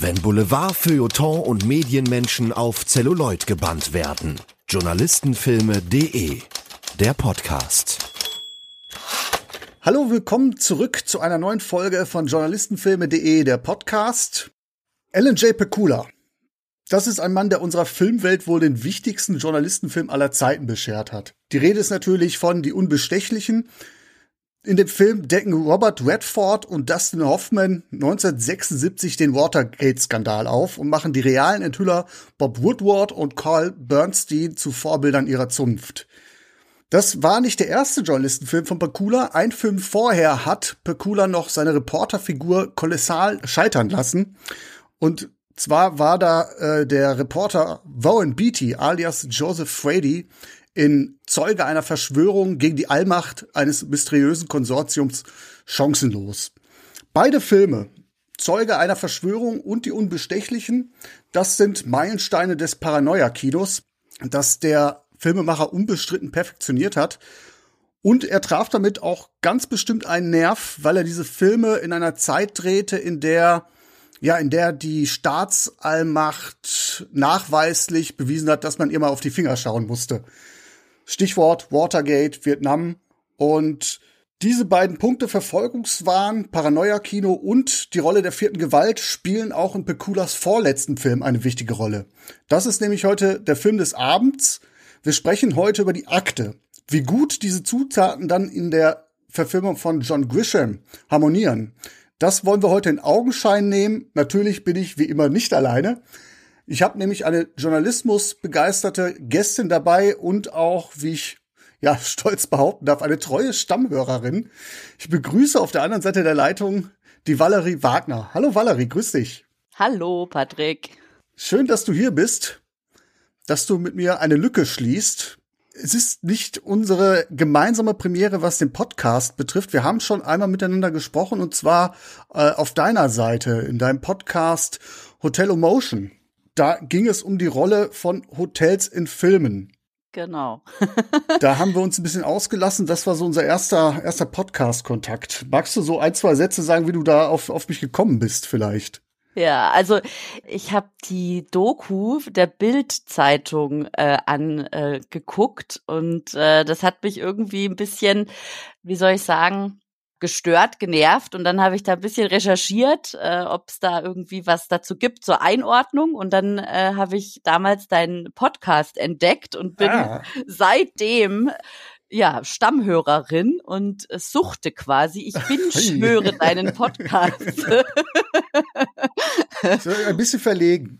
Wenn Boulevard, Feuilleton und Medienmenschen auf Zelluloid gebannt werden. Journalistenfilme.de Der Podcast. Hallo, willkommen zurück zu einer neuen Folge von Journalistenfilme.de, der Podcast. Alan J. Pekula. Das ist ein Mann, der unserer Filmwelt wohl den wichtigsten Journalistenfilm aller Zeiten beschert hat. Die Rede ist natürlich von Die Unbestechlichen, in dem Film decken Robert Redford und Dustin Hoffman 1976 den Watergate-Skandal auf und machen die realen Enthüller Bob Woodward und Carl Bernstein zu Vorbildern ihrer Zunft. Das war nicht der erste Journalistenfilm von Pakula. Ein Film vorher hat Pakula noch seine Reporterfigur kolossal scheitern lassen. Und zwar war da äh, der Reporter Warren Beatty alias Joseph Frady in Zeuge einer Verschwörung gegen die Allmacht eines mysteriösen Konsortiums chancenlos. Beide Filme, Zeuge einer Verschwörung und die Unbestechlichen, das sind Meilensteine des Paranoia-Kinos, das der Filmemacher unbestritten perfektioniert hat. Und er traf damit auch ganz bestimmt einen Nerv, weil er diese Filme in einer Zeit drehte, in der ja, in der die Staatsallmacht nachweislich bewiesen hat, dass man ihr mal auf die Finger schauen musste. Stichwort Watergate, Vietnam und diese beiden Punkte Verfolgungswahn, Paranoia-Kino und die Rolle der vierten Gewalt spielen auch in Pekulas vorletzten Film eine wichtige Rolle. Das ist nämlich heute der Film des Abends. Wir sprechen heute über die Akte. Wie gut diese Zutaten dann in der Verfilmung von John Grisham harmonieren. Das wollen wir heute in Augenschein nehmen. Natürlich bin ich wie immer nicht alleine. Ich habe nämlich eine journalismusbegeisterte Gästin dabei und auch, wie ich ja stolz behaupten darf, eine treue Stammhörerin. Ich begrüße auf der anderen Seite der Leitung die Valerie Wagner. Hallo Valerie, grüß dich. Hallo Patrick. Schön, dass du hier bist, dass du mit mir eine Lücke schließt. Es ist nicht unsere gemeinsame Premiere, was den Podcast betrifft. Wir haben schon einmal miteinander gesprochen und zwar äh, auf deiner Seite in deinem Podcast Hotel Emotion da ging es um die Rolle von Hotels in Filmen. Genau. da haben wir uns ein bisschen ausgelassen. Das war so unser erster, erster Podcast-Kontakt. Magst du so ein, zwei Sätze sagen, wie du da auf, auf mich gekommen bist, vielleicht? Ja, also ich habe die Doku der Bild-Zeitung äh, angeguckt äh, und äh, das hat mich irgendwie ein bisschen, wie soll ich sagen, gestört, genervt und dann habe ich da ein bisschen recherchiert, äh, ob es da irgendwie was dazu gibt zur Einordnung und dann äh, habe ich damals deinen Podcast entdeckt und bin ah. seitdem ja, Stammhörerin und suchte quasi. Ich bin schwöre deinen Podcast. so ein bisschen verlegen.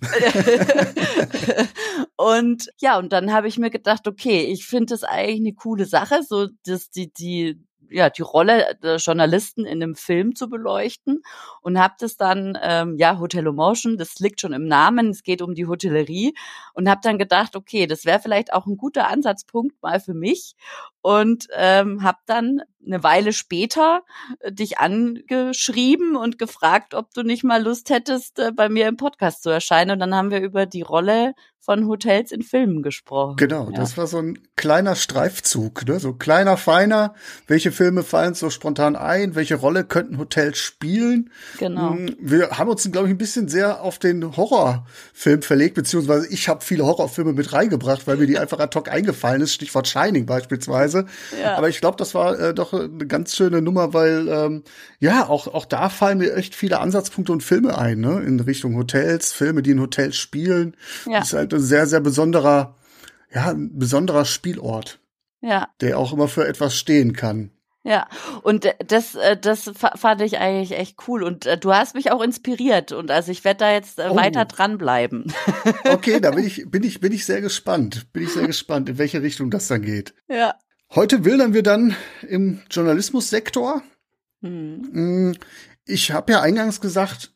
und ja, und dann habe ich mir gedacht, okay, ich finde das eigentlich eine coole Sache, so dass die die ja die Rolle der Journalisten in einem Film zu beleuchten und habe das dann ähm, ja Hotel Emotion, das liegt schon im Namen, es geht um die Hotellerie und habe dann gedacht, okay, das wäre vielleicht auch ein guter Ansatzpunkt mal für mich und ähm, habe dann eine Weile später äh, dich angeschrieben und gefragt, ob du nicht mal Lust hättest, äh, bei mir im Podcast zu erscheinen. Und dann haben wir über die Rolle von Hotels in Filmen gesprochen. Genau, ja. das war so ein kleiner Streifzug, ne? so kleiner, feiner. Welche Filme fallen so spontan ein? Welche Rolle könnten Hotels spielen? Genau. Hm, wir haben uns, glaube ich, ein bisschen sehr auf den Horrorfilm verlegt, beziehungsweise ich habe viele Horrorfilme mit reingebracht, weil mir die einfach ad hoc eingefallen ist. Stichwort Shining beispielsweise. Ja. Aber ich glaube, das war äh, doch eine ganz schöne Nummer, weil ähm, ja, auch, auch da fallen mir echt viele Ansatzpunkte und Filme ein, ne? In Richtung Hotels, Filme, die in Hotels spielen. Ja. Das ist halt ein sehr, sehr besonderer, ja, ein besonderer Spielort. Ja. Der auch immer für etwas stehen kann. Ja, und das, äh, das fand ich eigentlich echt cool. Und äh, du hast mich auch inspiriert. Und also ich werde da jetzt äh, oh. weiter dranbleiben. Okay, da bin ich, bin ich, bin ich sehr gespannt. Bin ich sehr gespannt, in welche Richtung das dann geht. Ja. Heute wildern wir dann im Journalismussektor. Mhm. Ich habe ja eingangs gesagt,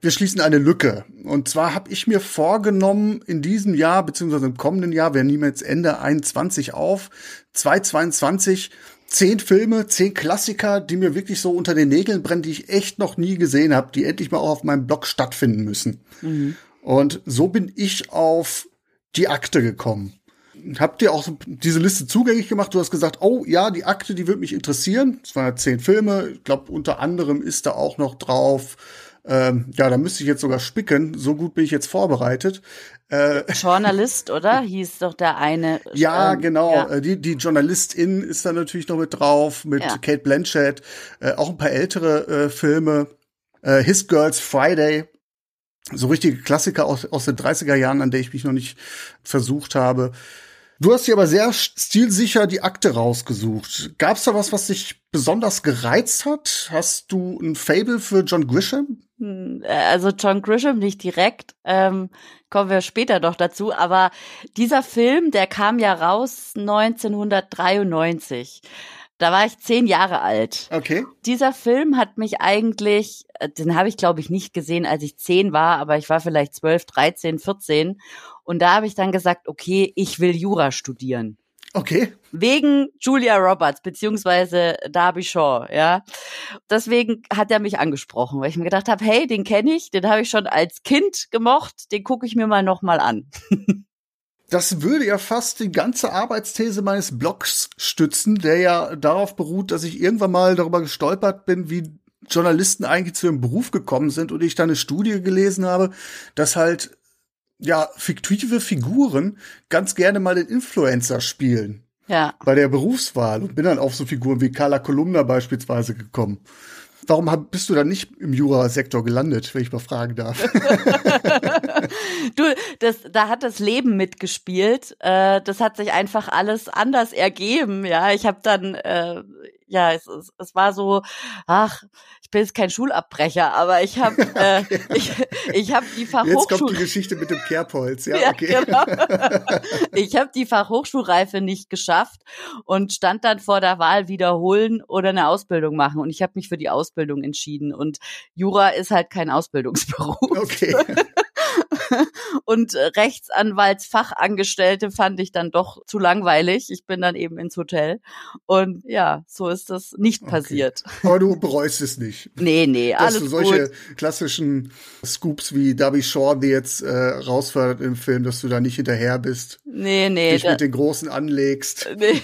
wir schließen eine Lücke. Und zwar habe ich mir vorgenommen, in diesem Jahr, beziehungsweise im kommenden Jahr, wir nehmen jetzt Ende 21 auf, 2022, zehn Filme, zehn Klassiker, die mir wirklich so unter den Nägeln brennen, die ich echt noch nie gesehen habe, die endlich mal auch auf meinem Blog stattfinden müssen. Mhm. Und so bin ich auf die Akte gekommen. Habt ihr auch diese Liste zugänglich gemacht? Du hast gesagt, oh ja, die Akte, die würde mich interessieren. Es waren ja zehn Filme. Ich glaube, unter anderem ist da auch noch drauf Ähm, ja, da müsste ich jetzt sogar spicken. So gut bin ich jetzt vorbereitet. Äh, Journalist, oder? Hieß doch der eine. Ja, ähm, genau. Ja. Äh, die, die Journalistin ist da natürlich noch mit drauf, mit ja. Kate Blanchett. Äh, auch ein paar ältere äh, Filme. Äh, His Girls Friday. So richtige Klassiker aus, aus den 30er Jahren, an der ich mich noch nicht versucht habe. Du hast dir aber sehr stilsicher die Akte rausgesucht. Gab es da was, was dich besonders gereizt hat? Hast du ein Fable für John Grisham? Hm, äh, also John Grisham nicht direkt, ähm, kommen wir später noch dazu, aber dieser Film, der kam ja raus 1993. Da war ich zehn Jahre alt. Okay. Dieser Film hat mich eigentlich, äh, den habe ich glaube ich nicht gesehen, als ich zehn war, aber ich war vielleicht zwölf, dreizehn, vierzehn. Und da habe ich dann gesagt, okay, ich will Jura studieren. Okay. Wegen Julia Roberts beziehungsweise Darby Shaw, ja. Deswegen hat er mich angesprochen, weil ich mir gedacht habe, hey, den kenne ich, den habe ich schon als Kind gemocht, den gucke ich mir mal noch mal an. das würde ja fast die ganze Arbeitsthese meines Blogs stützen, der ja darauf beruht, dass ich irgendwann mal darüber gestolpert bin, wie Journalisten eigentlich zu ihrem Beruf gekommen sind und ich da eine Studie gelesen habe, dass halt ja fiktive Figuren ganz gerne mal den Influencer spielen. Ja. Bei der Berufswahl und bin dann auf so Figuren wie Carla Kolumna beispielsweise gekommen. Warum bist du dann nicht im Jura-Sektor gelandet, wenn ich mal fragen darf? du, das, da hat das Leben mitgespielt. Äh, das hat sich einfach alles anders ergeben. Ja, ich habe dann äh, ja, es, es, es war so, ach, ich bin jetzt kein Schulabbrecher, aber ich habe äh, ich, ich hab die Fachhochschule. Jetzt kommt die Geschichte mit dem Kerbholz, ja, ja okay. Genau. Ich habe die Fachhochschulreife nicht geschafft und stand dann vor der Wahl wiederholen oder eine Ausbildung machen und ich habe mich für die Ausbildung entschieden und Jura ist halt kein Ausbildungsberuf. Okay. und Rechtsanwaltsfachangestellte fand ich dann doch zu langweilig. Ich bin dann eben ins Hotel. Und ja, so ist das nicht passiert. Okay. Aber du bereust es nicht. Nee, nee, dass alles du solche gut. klassischen Scoops wie Darby Shaw, die jetzt äh, rausfördert im Film, dass du da nicht hinterher bist. Nee, nee. Dich mit den Großen anlegst. Nee.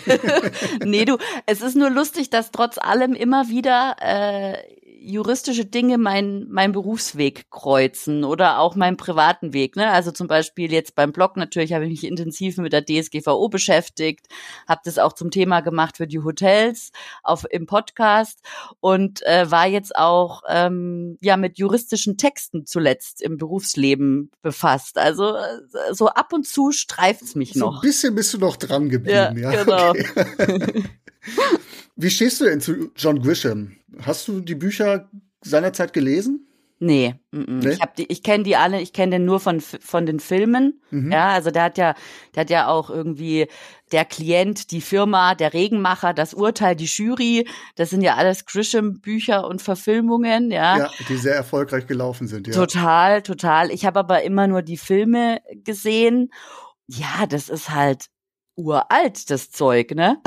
nee, du, es ist nur lustig, dass trotz allem immer wieder äh, juristische Dinge mein, mein Berufsweg kreuzen oder auch meinen privaten Weg. Ne? Also zum Beispiel jetzt beim Blog natürlich habe ich mich intensiv mit der DSGVO beschäftigt, habe das auch zum Thema gemacht für die Hotels auf im Podcast und äh, war jetzt auch ähm, ja mit juristischen Texten zuletzt im Berufsleben befasst. Also äh, so ab und zu streift's mich noch. So ein bisschen bist du noch dran geblieben, ja. ja? Genau. Okay. Wie stehst du denn zu John Grisham? Hast du die Bücher seinerzeit gelesen? Nee, m -m. nee? ich hab die, ich kenne die alle, ich kenne den nur von von den Filmen. Mhm. Ja, also der hat ja, der hat ja auch irgendwie der Klient, die Firma, der Regenmacher, das Urteil, die Jury. Das sind ja alles Grisham Bücher und Verfilmungen, ja. Ja, die sehr erfolgreich gelaufen sind. Ja. Total, total. Ich habe aber immer nur die Filme gesehen. Ja, das ist halt uralt, das Zeug, ne?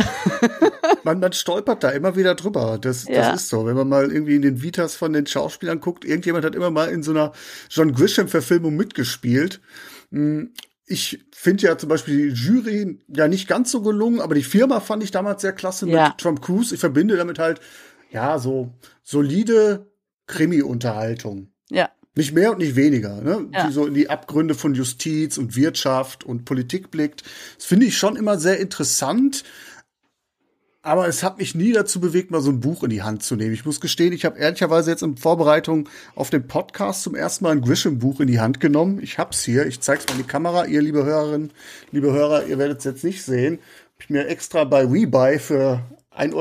man, man stolpert da immer wieder drüber. Das, ja. das ist so. Wenn man mal irgendwie in den Vitas von den Schauspielern guckt, irgendjemand hat immer mal in so einer John Grisham-Verfilmung mitgespielt. Hm, ich finde ja zum Beispiel die Jury ja nicht ganz so gelungen, aber die Firma fand ich damals sehr klasse ja. mit Tom Cruise. Ich verbinde damit halt, ja, so solide Krimi-Unterhaltung. Ja. Nicht mehr und nicht weniger, ne? Ja. Die so in die Abgründe von Justiz und Wirtschaft und Politik blickt. Das finde ich schon immer sehr interessant. Aber es hat mich nie dazu bewegt, mal so ein Buch in die Hand zu nehmen. Ich muss gestehen, ich habe ehrlicherweise jetzt in Vorbereitung auf den Podcast zum ersten Mal ein Grisham-Buch in die Hand genommen. Ich hab's hier. Ich zeig's mal in die Kamera. Ihr, liebe Hörerinnen, liebe Hörer, ihr werdet es jetzt nicht sehen. Hab ich mir extra bei WeBuy für 1,50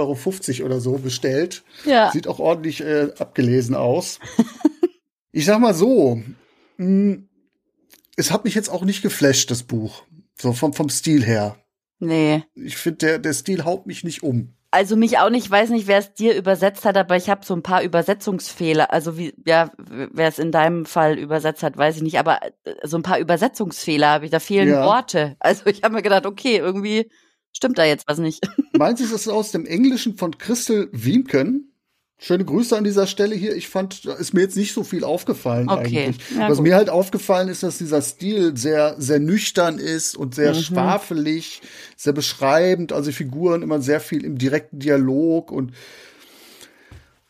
Euro oder so bestellt. Ja. Sieht auch ordentlich äh, abgelesen aus. ich sag mal so, hm, es hat mich jetzt auch nicht geflasht, das Buch. So vom, vom Stil her. Nee. Ich finde, der, der Stil haut mich nicht um. Also mich auch nicht, ich weiß nicht, wer es dir übersetzt hat, aber ich habe so ein paar Übersetzungsfehler. Also wie, ja, wer es in deinem Fall übersetzt hat, weiß ich nicht, aber äh, so ein paar Übersetzungsfehler habe ich, da fehlen ja. Worte. Also ich habe mir gedacht, okay, irgendwie stimmt da jetzt was nicht. Meinst du, ist das aus dem Englischen von Christel Wiemken? Schöne Grüße an dieser Stelle hier. Ich fand, da ist mir jetzt nicht so viel aufgefallen okay. eigentlich. Ja, Was gut. mir halt aufgefallen ist, dass dieser Stil sehr, sehr nüchtern ist und sehr mhm. schwafelig, sehr beschreibend. Also Figuren immer sehr viel im direkten Dialog und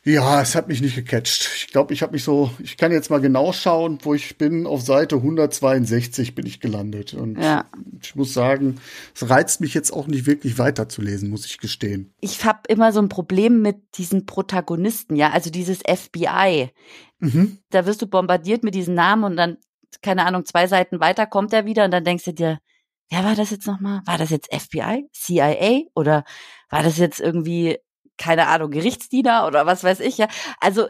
Ja, es hat mich nicht gecatcht. Ich glaube, ich habe mich so, ich kann jetzt mal genau schauen, wo ich bin. Auf Seite 162 bin ich gelandet. Und ja. ich muss sagen, es reizt mich jetzt auch nicht wirklich weiterzulesen, muss ich gestehen. Ich habe immer so ein Problem mit diesen Protagonisten, ja, also dieses FBI. Mhm. Da wirst du bombardiert mit diesen Namen und dann, keine Ahnung, zwei Seiten weiter kommt er wieder und dann denkst du dir, wer war das jetzt nochmal? War das jetzt FBI, CIA oder war das jetzt irgendwie keine Ahnung, Gerichtsdiener oder was weiß ich, ja. Also,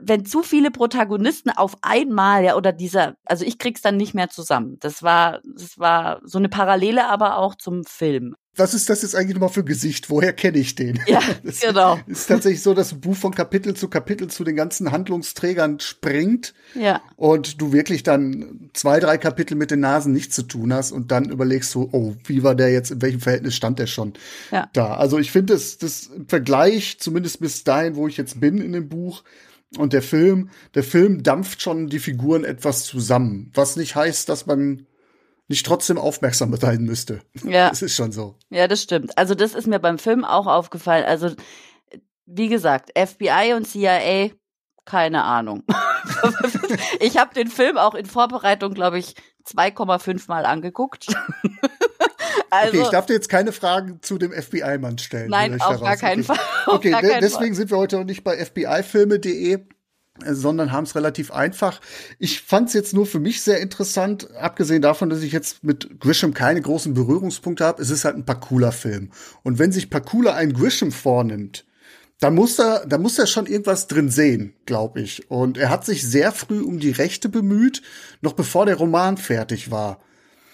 wenn zu viele Protagonisten auf einmal, ja, oder dieser, also ich krieg's dann nicht mehr zusammen. Das war, das war so eine Parallele aber auch zum Film was ist das jetzt eigentlich nochmal für Gesicht? Woher kenne ich den? Ja, das genau. Ist tatsächlich so, dass ein Buch von Kapitel zu Kapitel zu den ganzen Handlungsträgern springt. Ja. Und du wirklich dann zwei, drei Kapitel mit den Nasen nichts zu tun hast und dann überlegst du, oh, wie war der jetzt, in welchem Verhältnis stand der schon ja. da? Also ich finde, das, das im Vergleich, zumindest bis dahin, wo ich jetzt bin in dem Buch, und der Film, der Film dampft schon die Figuren etwas zusammen. Was nicht heißt, dass man nicht trotzdem aufmerksam sein müsste. Ja. Das ist schon so. Ja, das stimmt. Also das ist mir beim Film auch aufgefallen. Also wie gesagt, FBI und CIA, keine Ahnung. ich habe den Film auch in Vorbereitung, glaube ich, 2,5 Mal angeguckt. also, okay, ich darf dir jetzt keine Fragen zu dem FBI-Mann stellen. Nein, auf gar keinen Fall. Okay, de deswegen sind wir heute noch nicht bei FBIfilme.de sondern haben es relativ einfach. Ich fand es jetzt nur für mich sehr interessant, abgesehen davon, dass ich jetzt mit Grisham keine großen Berührungspunkte habe. Es ist halt ein Pakula-Film. Und wenn sich Pakula ein Grisham vornimmt, dann muss er, da muss er schon irgendwas drin sehen, glaube ich. Und er hat sich sehr früh um die Rechte bemüht, noch bevor der Roman fertig war.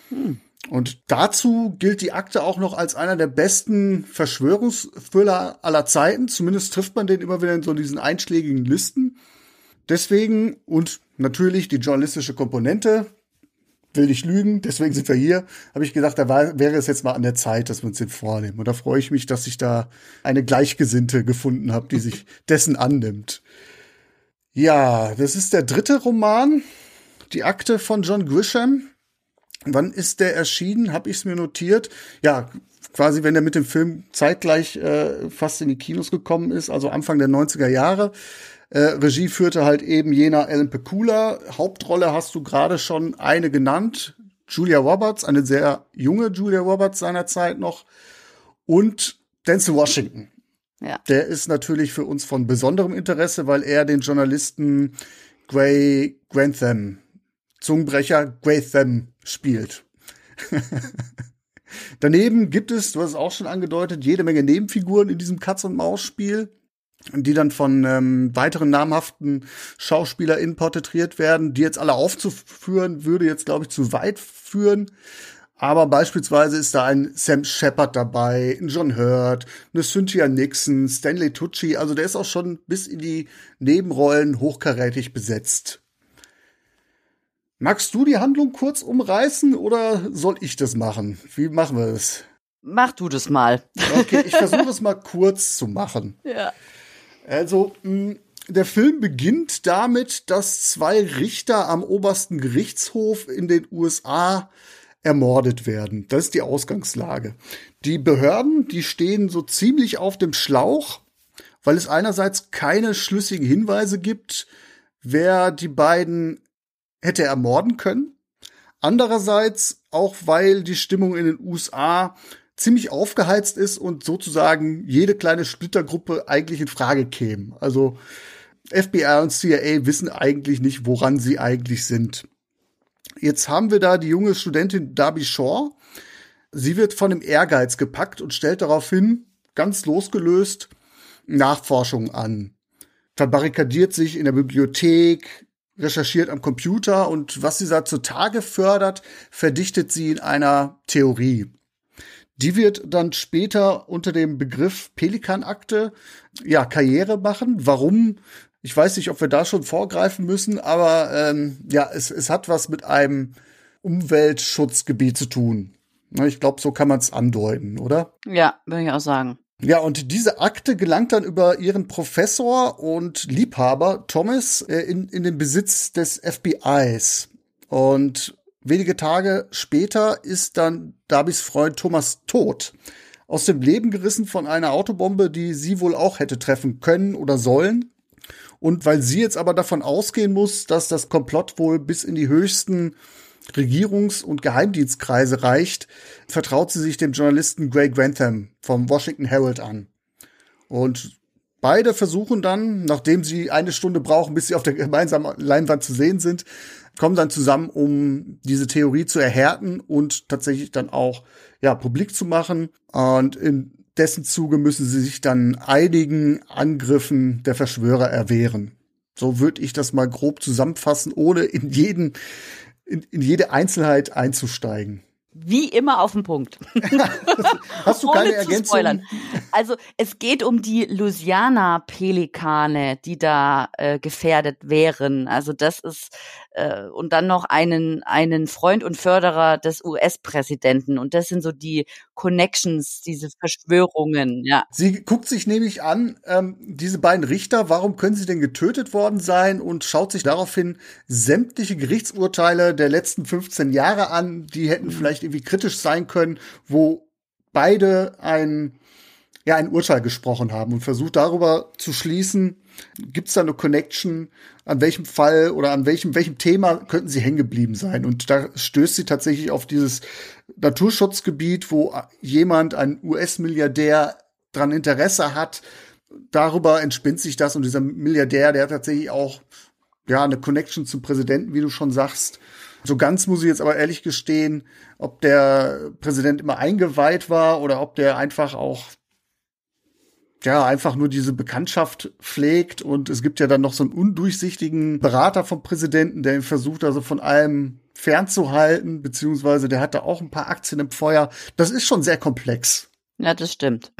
Hm. Und dazu gilt die Akte auch noch als einer der besten Verschwörungsthriller aller Zeiten. Zumindest trifft man den immer wieder in so diesen einschlägigen Listen. Deswegen und natürlich die journalistische Komponente, will nicht lügen, deswegen sind wir hier, habe ich gesagt, da war, wäre es jetzt mal an der Zeit, dass wir uns den vornehmen. Und da freue ich mich, dass ich da eine Gleichgesinnte gefunden habe, die sich dessen annimmt. Ja, das ist der dritte Roman, die Akte von John Grisham. Wann ist der erschienen? Habe ich es mir notiert. Ja, quasi, wenn er mit dem Film zeitgleich äh, fast in die Kinos gekommen ist, also Anfang der 90er Jahre. Äh, Regie führte halt eben jener Alan Pecula. Hauptrolle hast du gerade schon eine genannt. Julia Roberts, eine sehr junge Julia Roberts seiner Zeit noch. Und Denzel Washington. Ja. Der ist natürlich für uns von besonderem Interesse, weil er den Journalisten Gray Grantham, Zungenbrecher Grantham spielt. Daneben gibt es, du hast es auch schon angedeutet, jede Menge Nebenfiguren in diesem Katz-und-Maus-Spiel die dann von ähm, weiteren namhaften SchauspielerInnen porträtiert werden, die jetzt alle aufzuführen, würde jetzt, glaube ich, zu weit führen. Aber beispielsweise ist da ein Sam Shepard dabei, ein John Hurt, eine Cynthia Nixon, Stanley Tucci. Also der ist auch schon bis in die Nebenrollen hochkarätig besetzt. Magst du die Handlung kurz umreißen oder soll ich das machen? Wie machen wir das? Mach du das mal. Okay, ich versuche es mal kurz zu machen. Ja. Also, mh, der Film beginnt damit, dass zwei Richter am obersten Gerichtshof in den USA ermordet werden. Das ist die Ausgangslage. Die Behörden, die stehen so ziemlich auf dem Schlauch, weil es einerseits keine schlüssigen Hinweise gibt, wer die beiden hätte ermorden können. Andererseits auch, weil die Stimmung in den USA ziemlich aufgeheizt ist und sozusagen jede kleine Splittergruppe eigentlich in Frage käme. Also FBI und CIA wissen eigentlich nicht, woran sie eigentlich sind. Jetzt haben wir da die junge Studentin Darby Shaw. Sie wird von dem Ehrgeiz gepackt und stellt daraufhin, ganz losgelöst, Nachforschungen an. Verbarrikadiert sich in der Bibliothek, recherchiert am Computer und was sie da zutage fördert, verdichtet sie in einer Theorie. Die wird dann später unter dem Begriff Pelikanakte ja Karriere machen. Warum? Ich weiß nicht, ob wir da schon vorgreifen müssen, aber ähm, ja, es, es hat was mit einem Umweltschutzgebiet zu tun. Ich glaube, so kann man es andeuten, oder? Ja, würde ich auch sagen. Ja, und diese Akte gelangt dann über ihren Professor und Liebhaber Thomas äh, in, in den Besitz des FBIs. Und Wenige Tage später ist dann Darbys Freund Thomas tot. aus dem Leben gerissen von einer Autobombe, die sie wohl auch hätte treffen können oder sollen. Und weil sie jetzt aber davon ausgehen muss, dass das Komplott wohl bis in die höchsten Regierungs- und Geheimdienstkreise reicht, vertraut sie sich dem Journalisten Greg Grantham vom Washington Herald an. Und beide versuchen dann, nachdem sie eine Stunde brauchen, bis sie auf der gemeinsamen Leinwand zu sehen sind, kommen dann zusammen, um diese Theorie zu erhärten und tatsächlich dann auch ja publik zu machen. Und in dessen Zuge müssen sie sich dann einigen Angriffen der Verschwörer erwehren. So würde ich das mal grob zusammenfassen, ohne in jeden in, in jede Einzelheit einzusteigen. Wie immer auf den Punkt. Hast du keine Ergänzung? Also es geht um die Louisiana-Pelikane, die da äh, gefährdet wären. Also das ist äh, und dann noch einen einen Freund und Förderer des US-Präsidenten und das sind so die Connections, diese Verschwörungen. Ja. Sie guckt sich nämlich an ähm, diese beiden Richter. Warum können sie denn getötet worden sein? Und schaut sich daraufhin sämtliche Gerichtsurteile der letzten 15 Jahre an. Die hätten mhm. vielleicht irgendwie kritisch sein können, wo beide ein ja ein Urteil gesprochen haben und versucht darüber zu schließen, gibt es da eine Connection, an welchem Fall oder an welchem, welchem Thema könnten sie hängen geblieben sein? Und da stößt sie tatsächlich auf dieses Naturschutzgebiet, wo jemand, ein US-Milliardär, dran Interesse hat. Darüber entspinnt sich das und dieser Milliardär, der hat tatsächlich auch ja eine Connection zum Präsidenten, wie du schon sagst. So ganz muss ich jetzt aber ehrlich gestehen, ob der Präsident immer eingeweiht war oder ob der einfach auch ja, einfach nur diese Bekanntschaft pflegt und es gibt ja dann noch so einen undurchsichtigen Berater vom Präsidenten, der ihn versucht also von allem fernzuhalten, beziehungsweise der hat da auch ein paar Aktien im Feuer. Das ist schon sehr komplex. Ja, das stimmt.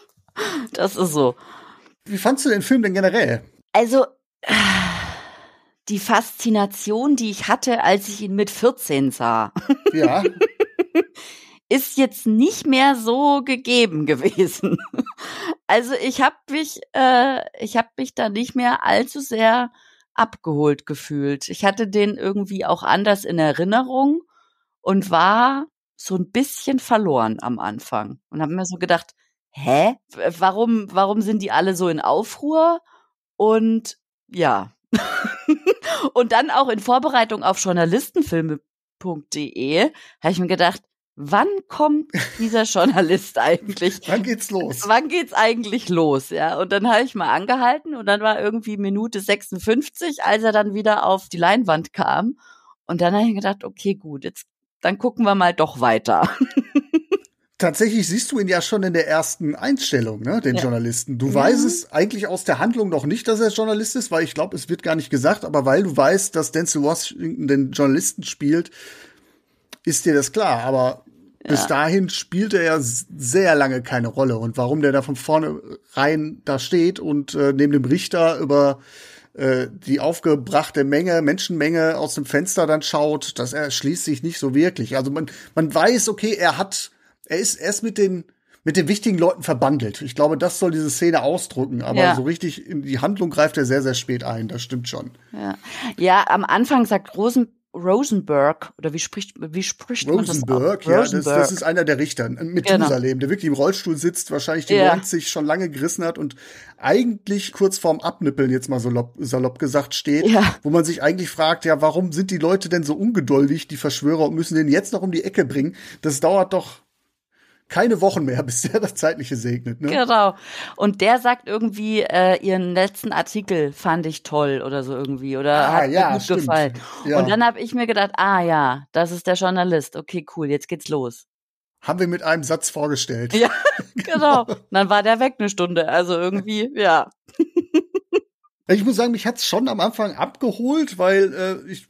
das ist so. Wie fandst du den Film denn generell? Also, die Faszination, die ich hatte, als ich ihn mit 14 sah. Ja. ist jetzt nicht mehr so gegeben gewesen. Also ich habe mich, äh, ich habe mich da nicht mehr allzu sehr abgeholt gefühlt. Ich hatte den irgendwie auch anders in Erinnerung und war so ein bisschen verloren am Anfang und habe mir so gedacht, hä, warum, warum sind die alle so in Aufruhr? Und ja. und dann auch in Vorbereitung auf Journalistenfilme.de habe ich mir gedacht, wann kommt dieser Journalist eigentlich? wann geht's los? Wann geht's eigentlich los? Ja, und dann habe ich mal angehalten und dann war irgendwie Minute 56, als er dann wieder auf die Leinwand kam. Und dann habe ich gedacht, okay, gut, jetzt dann gucken wir mal doch weiter. Tatsächlich siehst du ihn ja schon in der ersten Einstellung, ne, den ja. Journalisten. Du mhm. weißt es eigentlich aus der Handlung noch nicht, dass er Journalist ist, weil ich glaube, es wird gar nicht gesagt, aber weil du weißt, dass Denzel Washington den Journalisten spielt, ist dir das klar. Aber bis dahin spielt er ja sehr lange keine Rolle. Und warum der da von vorne rein da steht und äh, neben dem Richter über äh, die aufgebrachte Menge, Menschenmenge aus dem Fenster dann schaut, das erschließt sich nicht so wirklich. Also man, man weiß, okay, er hat, er ist erst mit den mit den wichtigen Leuten verbandelt. Ich glaube, das soll diese Szene ausdrücken, aber ja. so richtig in die Handlung greift er sehr, sehr spät ein, das stimmt schon. Ja, ja am Anfang sagt Rosen Rosenberg, oder wie spricht, wie spricht Rosenberg, man das ja, Rosenberg. Das, das ist einer der Richter, mit genau. der wirklich im Rollstuhl sitzt, wahrscheinlich die ja. 90 schon lange gerissen hat und eigentlich kurz vorm Abnippeln jetzt mal salopp, salopp gesagt steht, ja. wo man sich eigentlich fragt, ja, warum sind die Leute denn so ungeduldig, die Verschwörer, und müssen den jetzt noch um die Ecke bringen? Das dauert doch keine Wochen mehr, bis der das Zeitliche segnet. Ne? Genau. Und der sagt irgendwie, äh, ihren letzten Artikel fand ich toll oder so irgendwie oder ah, hat ja, mir gut stimmt. gefallen. Ja. Und dann habe ich mir gedacht, ah ja, das ist der Journalist. Okay, cool, jetzt geht's los. Haben wir mit einem Satz vorgestellt. Ja, genau. dann war der weg eine Stunde. Also irgendwie, ja. Ich muss sagen, mich hat's schon am Anfang abgeholt, weil äh, ich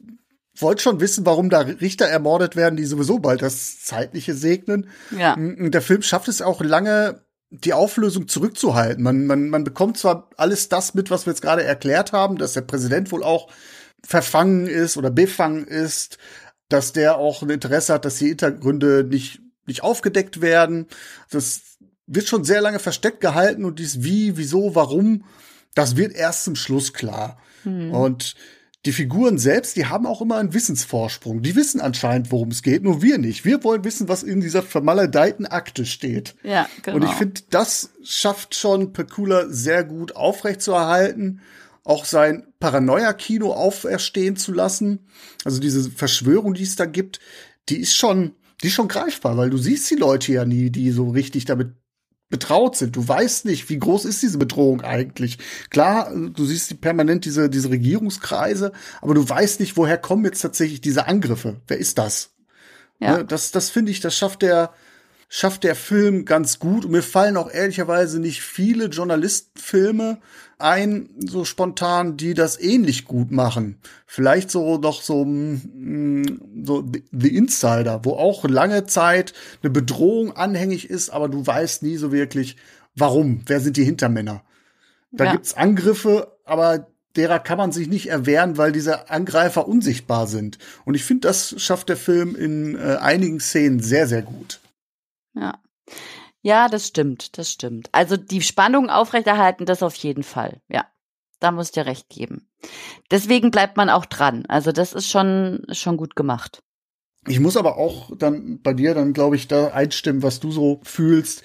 wollte schon wissen, warum da Richter ermordet werden, die sowieso bald das Zeitliche segnen. Ja. Der Film schafft es auch lange, die Auflösung zurückzuhalten. Man, man, man bekommt zwar alles das mit, was wir jetzt gerade erklärt haben, dass der Präsident wohl auch verfangen ist oder befangen ist, dass der auch ein Interesse hat, dass die Hintergründe nicht, nicht aufgedeckt werden. Das wird schon sehr lange versteckt gehalten und dies wie, wieso, warum, das wird erst zum Schluss klar. Hm. Und die Figuren selbst, die haben auch immer einen Wissensvorsprung. Die wissen anscheinend, worum es geht, nur wir nicht. Wir wollen wissen, was in dieser vermaledeiten Akte steht. Ja, genau. Und ich finde, das schafft schon Pecula sehr gut aufrechtzuerhalten, auch sein Paranoia-Kino auferstehen zu lassen. Also diese Verschwörung, die es da gibt, die ist schon, die ist schon greifbar, weil du siehst die Leute ja nie, die so richtig damit betraut sind. Du weißt nicht, wie groß ist diese Bedrohung eigentlich. Klar, du siehst permanent diese, diese Regierungskreise, aber du weißt nicht, woher kommen jetzt tatsächlich diese Angriffe. Wer ist das? Ja. Ne, das, das finde ich, das schafft der, schafft der Film ganz gut. Und mir fallen auch ehrlicherweise nicht viele Journalistenfilme ein, so spontan, die das ähnlich gut machen. Vielleicht so noch so, mm, so The Insider, wo auch lange Zeit eine Bedrohung anhängig ist, aber du weißt nie so wirklich, warum, wer sind die Hintermänner. Da ja. gibt's Angriffe, aber derer kann man sich nicht erwehren, weil diese Angreifer unsichtbar sind. Und ich finde, das schafft der Film in äh, einigen Szenen sehr, sehr gut. Ja. Ja, das stimmt, das stimmt. Also die Spannung aufrechterhalten, das auf jeden Fall. Ja, da muss dir recht geben. Deswegen bleibt man auch dran. Also das ist schon, schon gut gemacht. Ich muss aber auch dann bei dir dann, glaube ich, da einstimmen, was du so fühlst.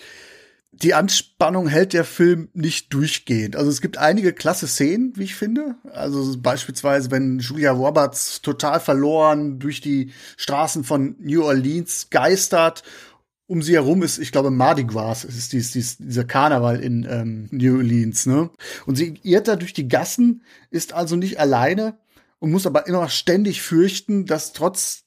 Die Anspannung hält der Film nicht durchgehend. Also es gibt einige klasse Szenen, wie ich finde. Also beispielsweise, wenn Julia Roberts total verloren durch die Straßen von New Orleans geistert um sie herum ist, ich glaube, Mardi Gras ist dies, dies, dieser Karneval in ähm, New Orleans, ne? Und sie irrt da durch die Gassen, ist also nicht alleine und muss aber immer ständig fürchten, dass trotz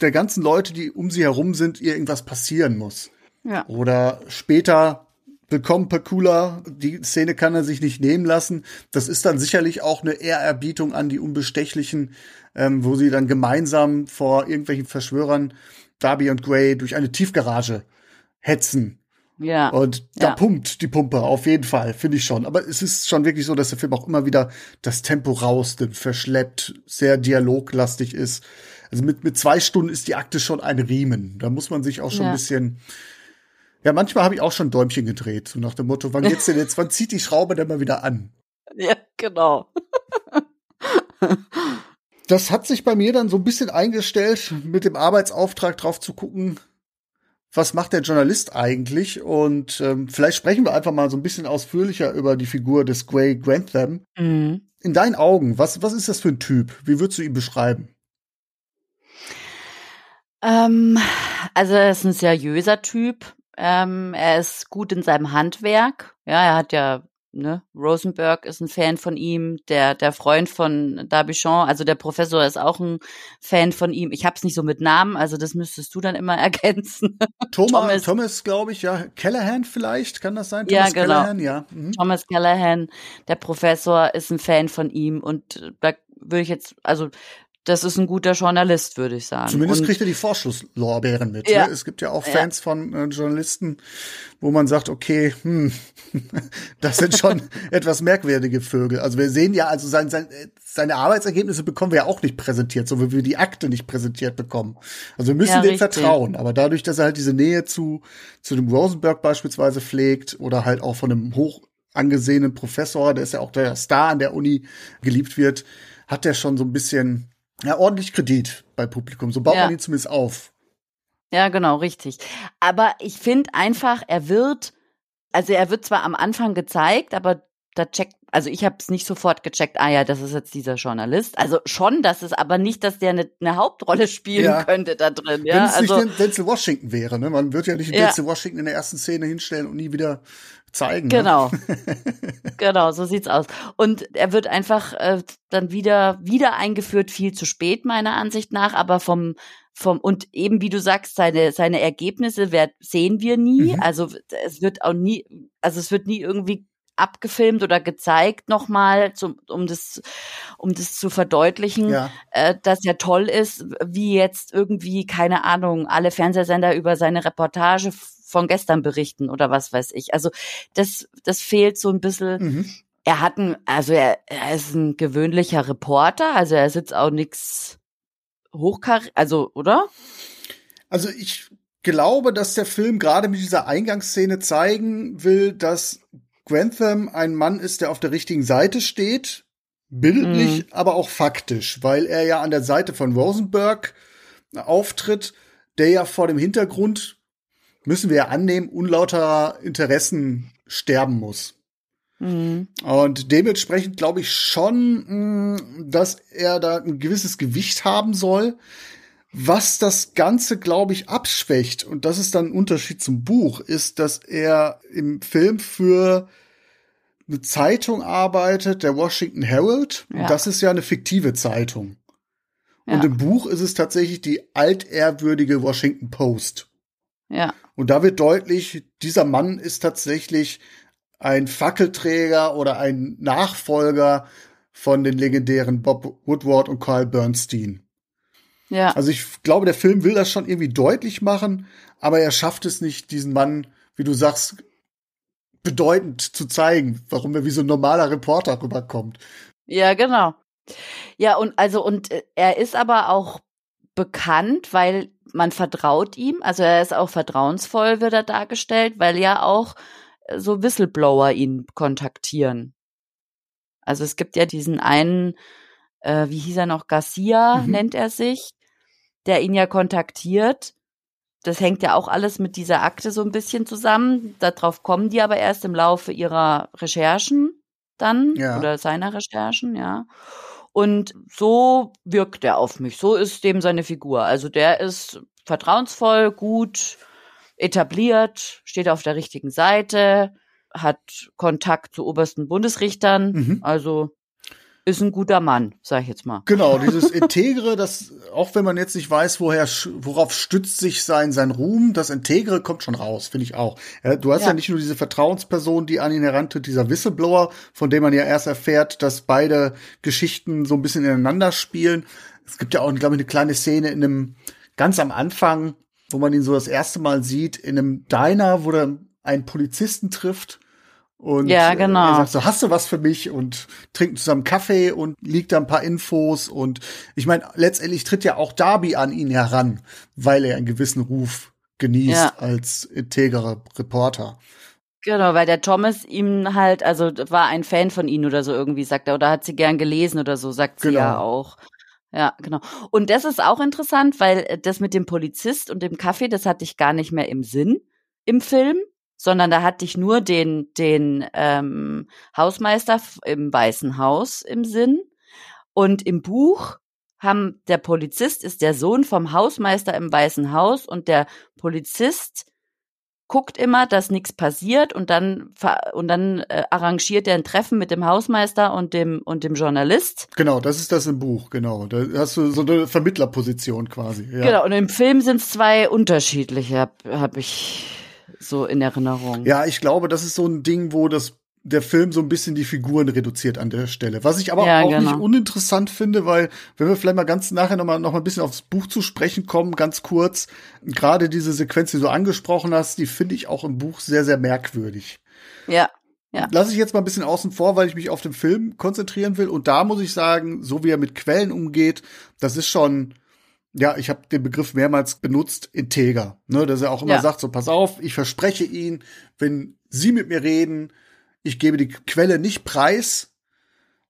der ganzen Leute, die um sie herum sind, ihr irgendwas passieren muss. Ja. Oder später bekommt Pacula, die Szene kann er sich nicht nehmen lassen. Das ist dann sicherlich auch eine Ehrerbietung an die Unbestechlichen, ähm, wo sie dann gemeinsam vor irgendwelchen Verschwörern Darby und Gray durch eine Tiefgarage hetzen. Ja. Und da ja. pumpt die Pumpe, auf jeden Fall, finde ich schon. Aber es ist schon wirklich so, dass der Film auch immer wieder das Tempo rausnimmt, verschleppt, sehr dialoglastig ist. Also mit, mit zwei Stunden ist die Akte schon ein Riemen. Da muss man sich auch schon ja. ein bisschen. Ja, manchmal habe ich auch schon Däumchen gedreht, so nach dem Motto, wann geht's denn jetzt, wann zieht die Schraube denn mal wieder an? Ja, genau. das hat sich bei mir dann so ein bisschen eingestellt, mit dem Arbeitsauftrag drauf zu gucken, was macht der Journalist eigentlich? Und ähm, vielleicht sprechen wir einfach mal so ein bisschen ausführlicher über die Figur des Gray Grantham. Mhm. In deinen Augen, was, was ist das für ein Typ? Wie würdest du ihn beschreiben? Ähm, also er ist ein seriöser Typ. Ähm, er ist gut in seinem Handwerk. Ja, er hat ja ne, Rosenberg ist ein Fan von ihm, der der Freund von Dabichon, also der Professor ist auch ein Fan von ihm. Ich habe es nicht so mit Namen, also das müsstest du dann immer ergänzen. Thomas, Thomas, Thomas glaube ich, ja, Callahan vielleicht, kann das sein? Thomas ja, genau. Callahan, ja. Mhm. Thomas Callahan, der Professor ist ein Fan von ihm und da würde ich jetzt, also das ist ein guter Journalist, würde ich sagen. Zumindest und, kriegt er die Vorschusslorbeeren mit. Ja. Ne? Es gibt ja auch Fans ja. von äh, Journalisten, wo man sagt, okay, hm, das sind schon etwas merkwürdige Vögel. Also wir sehen ja, also sein, sein, seine Arbeitsergebnisse bekommen wir ja auch nicht präsentiert, so wie wir die Akte nicht präsentiert bekommen. Also wir müssen ja, dem richtig. vertrauen. Aber dadurch, dass er halt diese Nähe zu, zu dem Rosenberg beispielsweise pflegt oder halt auch von einem hoch angesehenen Professor, der ist ja auch der Star an der Uni geliebt wird, hat er schon so ein bisschen ja, ordentlich Kredit bei Publikum. So baut ja. man ihn zumindest auf. Ja, genau, richtig. Aber ich finde einfach, er wird, also er wird zwar am Anfang gezeigt, aber da checkt, also ich habe es nicht sofort gecheckt, ah ja, das ist jetzt dieser Journalist. Also schon, dass es aber nicht, dass der eine, eine Hauptrolle spielen ja. könnte da drin. Ja? Wenn es also, nicht Denzel Washington wäre, ne? Man wird ja nicht ja. Denzel Washington in der ersten Szene hinstellen und nie wieder zeigen. Ne? Genau. Ne? genau, so sieht's aus. Und er wird einfach äh, dann wieder wieder eingeführt, viel zu spät meiner Ansicht nach, aber vom vom und eben wie du sagst, seine seine Ergebnisse werd, sehen wir nie. Mhm. Also es wird auch nie, also es wird nie irgendwie abgefilmt oder gezeigt nochmal, um das, um das zu verdeutlichen, ja. äh, dass er toll ist, wie jetzt irgendwie, keine Ahnung, alle Fernsehsender über seine Reportage von gestern berichten oder was weiß ich. Also das, das fehlt so ein bisschen. Mhm. Er hat ein, also er, er ist ein gewöhnlicher Reporter, also er sitzt auch nix hochkar, also, oder? Also ich glaube, dass der Film gerade mit dieser Eingangsszene zeigen will, dass Grantham ein Mann ist, der auf der richtigen Seite steht Bildlich, mhm. aber auch faktisch, weil er ja an der Seite von Rosenberg auftritt, der ja vor dem Hintergrund, müssen wir ja annehmen, unlauterer Interessen sterben muss. Mhm. Und dementsprechend glaube ich schon, mm, dass er da ein gewisses Gewicht haben soll. Was das Ganze, glaube ich, abschwächt, und das ist dann ein Unterschied zum Buch, ist, dass er im Film für eine Zeitung arbeitet, der Washington Herald. Ja. Und das ist ja eine fiktive Zeitung. Ja. Und im Buch ist es tatsächlich die altehrwürdige Washington Post. Ja. Und da wird deutlich, dieser Mann ist tatsächlich ein Fackelträger oder ein Nachfolger von den legendären Bob Woodward und Carl Bernstein. Ja. Also ich glaube, der Film will das schon irgendwie deutlich machen, aber er schafft es nicht, diesen Mann, wie du sagst, bedeutend zu zeigen, warum er wie so ein normaler Reporter rüberkommt. Ja, genau. Ja, und also, und äh, er ist aber auch bekannt, weil man vertraut ihm. Also er ist auch vertrauensvoll, wird er dargestellt, weil ja auch äh, so Whistleblower ihn kontaktieren. Also es gibt ja diesen einen, äh, wie hieß er noch, Garcia mhm. nennt er sich, der ihn ja kontaktiert. Das hängt ja auch alles mit dieser Akte so ein bisschen zusammen. Darauf kommen die aber erst im Laufe ihrer Recherchen dann ja. oder seiner Recherchen, ja. Und so wirkt er auf mich. So ist dem seine Figur. Also der ist vertrauensvoll, gut, etabliert, steht auf der richtigen Seite, hat Kontakt zu obersten Bundesrichtern. Mhm. Also ist ein guter Mann, sag ich jetzt mal. Genau, dieses Integre, das, auch wenn man jetzt nicht weiß, woher, worauf stützt sich sein, sein Ruhm, das Integre kommt schon raus, finde ich auch. Du hast ja. ja. nicht nur diese Vertrauensperson, die an ihn herantritt, dieser Whistleblower, von dem man ja erst erfährt, dass beide Geschichten so ein bisschen ineinander spielen. Es gibt ja auch, glaube ich, eine kleine Szene in einem, ganz am Anfang, wo man ihn so das erste Mal sieht, in einem Diner, wo er einen Polizisten trifft und ja, genau. er sagt so, hast du was für mich? Und trinken zusammen Kaffee und liegt da ein paar Infos. Und ich meine, letztendlich tritt ja auch Darby an ihn heran, weil er einen gewissen Ruf genießt ja. als integrer Reporter. Genau, weil der Thomas ihm halt, also war ein Fan von ihnen oder so irgendwie, sagt er, oder hat sie gern gelesen oder so, sagt sie genau. ja auch. Ja, genau. Und das ist auch interessant, weil das mit dem Polizist und dem Kaffee, das hatte ich gar nicht mehr im Sinn im Film sondern da hatte ich nur den, den ähm, Hausmeister im Weißen Haus im Sinn. Und im Buch haben der Polizist ist der Sohn vom Hausmeister im Weißen Haus und der Polizist guckt immer, dass nichts passiert und dann und dann äh, arrangiert er ein Treffen mit dem Hausmeister und dem und dem Journalist. Genau, das ist das im Buch, genau. Da hast du so eine Vermittlerposition quasi. Ja. Genau, und im Film sind es zwei unterschiedliche, habe hab ich so in Erinnerung. Ja, ich glaube, das ist so ein Ding, wo das der Film so ein bisschen die Figuren reduziert an der Stelle. Was ich aber ja, auch genau. nicht uninteressant finde, weil wenn wir vielleicht mal ganz nachher noch mal, noch mal ein bisschen aufs Buch zu sprechen kommen, ganz kurz, gerade diese Sequenz, die du angesprochen hast, die finde ich auch im Buch sehr, sehr merkwürdig. Ja. Ja. Lass ich jetzt mal ein bisschen außen vor, weil ich mich auf den Film konzentrieren will. Und da muss ich sagen, so wie er mit Quellen umgeht, das ist schon, ja, ich habe den Begriff mehrmals benutzt, integer. Ne, dass er auch immer ja. sagt, so pass auf, ich verspreche Ihnen, wenn Sie mit mir reden, ich gebe die Quelle nicht preis.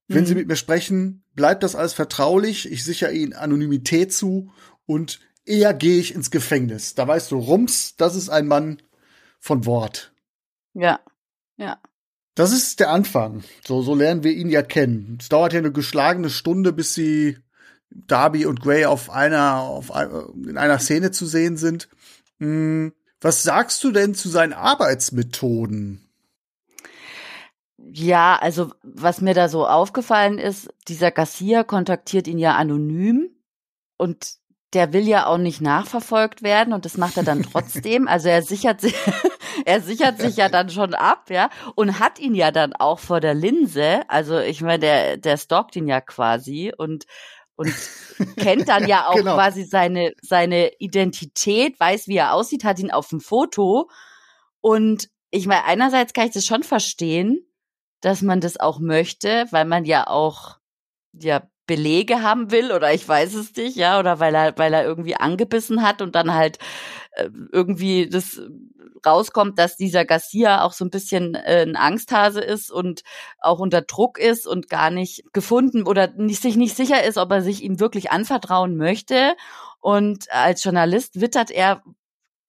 Wenn mhm. Sie mit mir sprechen, bleibt das alles vertraulich. Ich sichere Ihnen Anonymität zu und eher gehe ich ins Gefängnis. Da weißt du, Rums, das ist ein Mann von Wort. Ja, ja. Das ist der Anfang. So, so lernen wir ihn ja kennen. Es dauert ja eine geschlagene Stunde, bis sie Darby und Gray auf einer, auf, in einer Szene zu sehen sind. Hm, was sagst du denn zu seinen Arbeitsmethoden? Ja, also was mir da so aufgefallen ist, dieser Garcia kontaktiert ihn ja anonym und der will ja auch nicht nachverfolgt werden und das macht er dann trotzdem. Also er sichert sich, er sichert sich ja dann schon ab, ja, und hat ihn ja dann auch vor der Linse. Also ich meine, der, der stalkt ihn ja quasi und und kennt dann ja auch genau. quasi seine, seine Identität, weiß, wie er aussieht, hat ihn auf dem Foto. Und ich meine, einerseits kann ich das schon verstehen, dass man das auch möchte, weil man ja auch ja Belege haben will oder ich weiß es nicht, ja, oder weil er, weil er irgendwie angebissen hat und dann halt äh, irgendwie das rauskommt, dass dieser Garcia auch so ein bisschen äh, ein Angsthase ist und auch unter Druck ist und gar nicht gefunden oder nicht, sich nicht sicher ist, ob er sich ihm wirklich anvertrauen möchte. Und als Journalist wittert er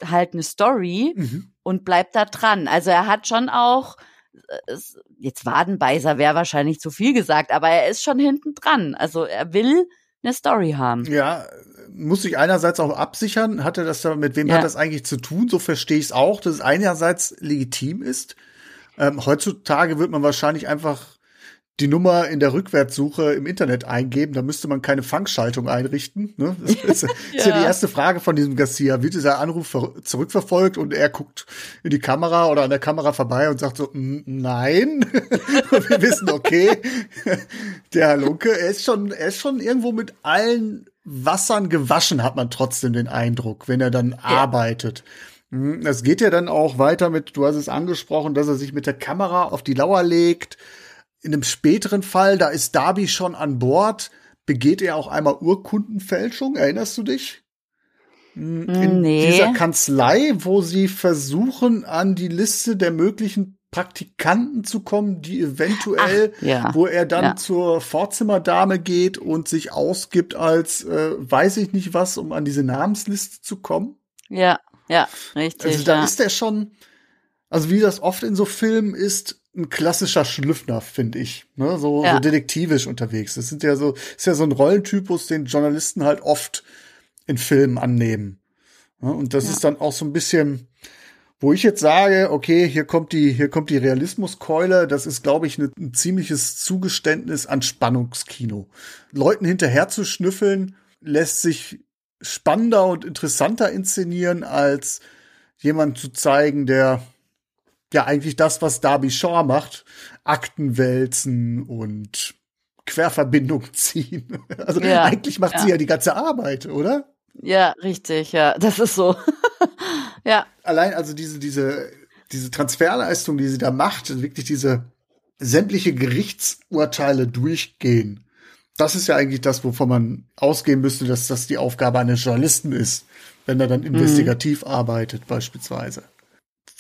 halt eine Story mhm. und bleibt da dran. Also er hat schon auch jetzt Wadenbeißer wäre wahrscheinlich zu viel gesagt, aber er ist schon hinten dran. Also er will eine Story haben. Ja, muss sich einerseits auch absichern, hat er das da, mit wem ja. hat das eigentlich zu tun? So verstehe ich es auch, dass es einerseits legitim ist. Ähm, heutzutage wird man wahrscheinlich einfach die Nummer in der Rückwärtssuche im Internet eingeben, da müsste man keine Fangschaltung einrichten. Ne? Das ist, ja. ist ja die erste Frage von diesem Garcia. Wird dieser Anruf zurückverfolgt und er guckt in die Kamera oder an der Kamera vorbei und sagt so, nein. und wir wissen, okay, der Herr Lunke, er ist schon, er ist schon irgendwo mit allen Wassern gewaschen, hat man trotzdem den Eindruck, wenn er dann ja. arbeitet. Hm, das geht ja dann auch weiter mit, du hast es angesprochen, dass er sich mit der Kamera auf die Lauer legt in einem späteren Fall, da ist Darby schon an Bord, begeht er auch einmal Urkundenfälschung, erinnerst du dich? Hm, in nee. dieser Kanzlei, wo sie versuchen, an die Liste der möglichen Praktikanten zu kommen, die eventuell, Ach, ja. wo er dann ja. zur Vorzimmerdame geht und sich ausgibt als äh, weiß ich nicht was, um an diese Namensliste zu kommen. Ja, ja, richtig. Also da ja. ist er schon, also wie das oft in so Filmen ist, ein klassischer Schlüffner, finde ich. Ne? So, ja. so detektivisch unterwegs. Das sind ja so, ist ja so ein Rollentypus, den Journalisten halt oft in Filmen annehmen. Ne? Und das ja. ist dann auch so ein bisschen, wo ich jetzt sage, okay, hier kommt die, hier kommt die Realismuskeule. Das ist, glaube ich, ne, ein ziemliches Zugeständnis an Spannungskino. Leuten hinterher zu schnüffeln, lässt sich spannender und interessanter inszenieren, als jemand zu zeigen, der ja eigentlich das, was Darby Shaw macht. Akten wälzen und Querverbindung ziehen. Also ja, eigentlich macht ja. sie ja die ganze Arbeit, oder? Ja, richtig, ja, das ist so. ja. Allein also diese, diese, diese Transferleistung, die sie da macht, wirklich diese sämtliche Gerichtsurteile durchgehen. Das ist ja eigentlich das, wovon man ausgehen müsste, dass das die Aufgabe eines Journalisten ist, wenn er dann mhm. investigativ mhm. arbeitet, beispielsweise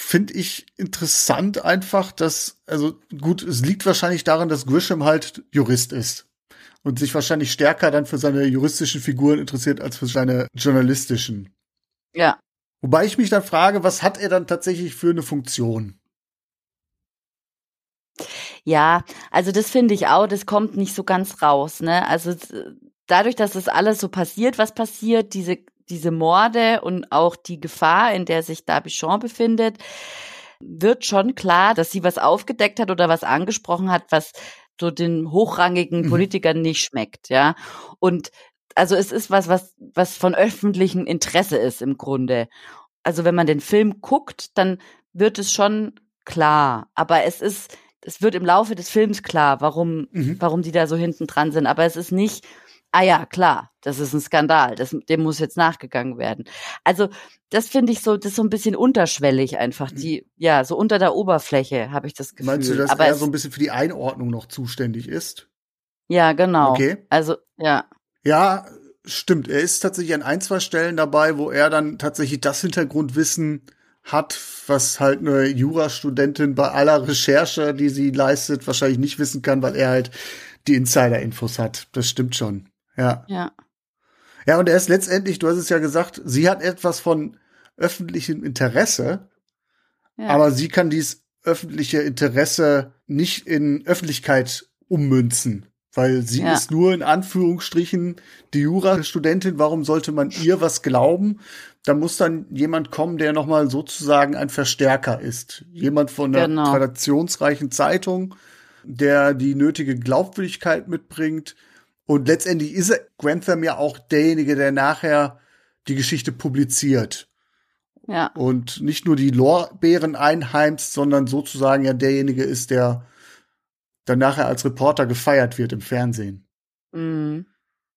finde ich interessant einfach, dass, also gut, es liegt wahrscheinlich daran, dass Grisham halt Jurist ist und sich wahrscheinlich stärker dann für seine juristischen Figuren interessiert als für seine journalistischen. Ja. Wobei ich mich dann frage, was hat er dann tatsächlich für eine Funktion? Ja, also das finde ich auch, das kommt nicht so ganz raus, ne? Also dadurch, dass das alles so passiert, was passiert, diese diese Morde und auch die Gefahr, in der sich Dabichon befindet, wird schon klar, dass sie was aufgedeckt hat oder was angesprochen hat, was so den hochrangigen mhm. Politikern nicht schmeckt, ja. Und also es ist was, was, was von öffentlichem Interesse ist im Grunde. Also wenn man den Film guckt, dann wird es schon klar. Aber es ist, es wird im Laufe des Films klar, warum, mhm. warum die da so hinten dran sind. Aber es ist nicht ah ja, klar, das ist ein Skandal, das, dem muss jetzt nachgegangen werden. Also das finde ich so, das ist so ein bisschen unterschwellig einfach, die, ja, so unter der Oberfläche habe ich das Gefühl. Meinst du, dass Aber er so ein bisschen für die Einordnung noch zuständig ist? Ja, genau. Okay. Also, ja. Ja, stimmt. Er ist tatsächlich an ein, zwei Stellen dabei, wo er dann tatsächlich das Hintergrundwissen hat, was halt eine Jurastudentin bei aller Recherche, die sie leistet, wahrscheinlich nicht wissen kann, weil er halt die Insider-Infos hat. Das stimmt schon. Ja. Ja. Ja, und er ist letztendlich, du hast es ja gesagt, sie hat etwas von öffentlichem Interesse, ja. aber sie kann dies öffentliche Interesse nicht in Öffentlichkeit ummünzen, weil sie ja. ist nur in Anführungsstrichen die Jurastudentin. Warum sollte man ihr was glauben? Da muss dann jemand kommen, der nochmal sozusagen ein Verstärker ist. Jemand von einer genau. traditionsreichen Zeitung, der die nötige Glaubwürdigkeit mitbringt, und letztendlich ist Grantham ja auch derjenige, der nachher die Geschichte publiziert. Ja. Und nicht nur die Lorbeeren einheimst, sondern sozusagen ja derjenige ist, der dann nachher als Reporter gefeiert wird im Fernsehen. Mhm.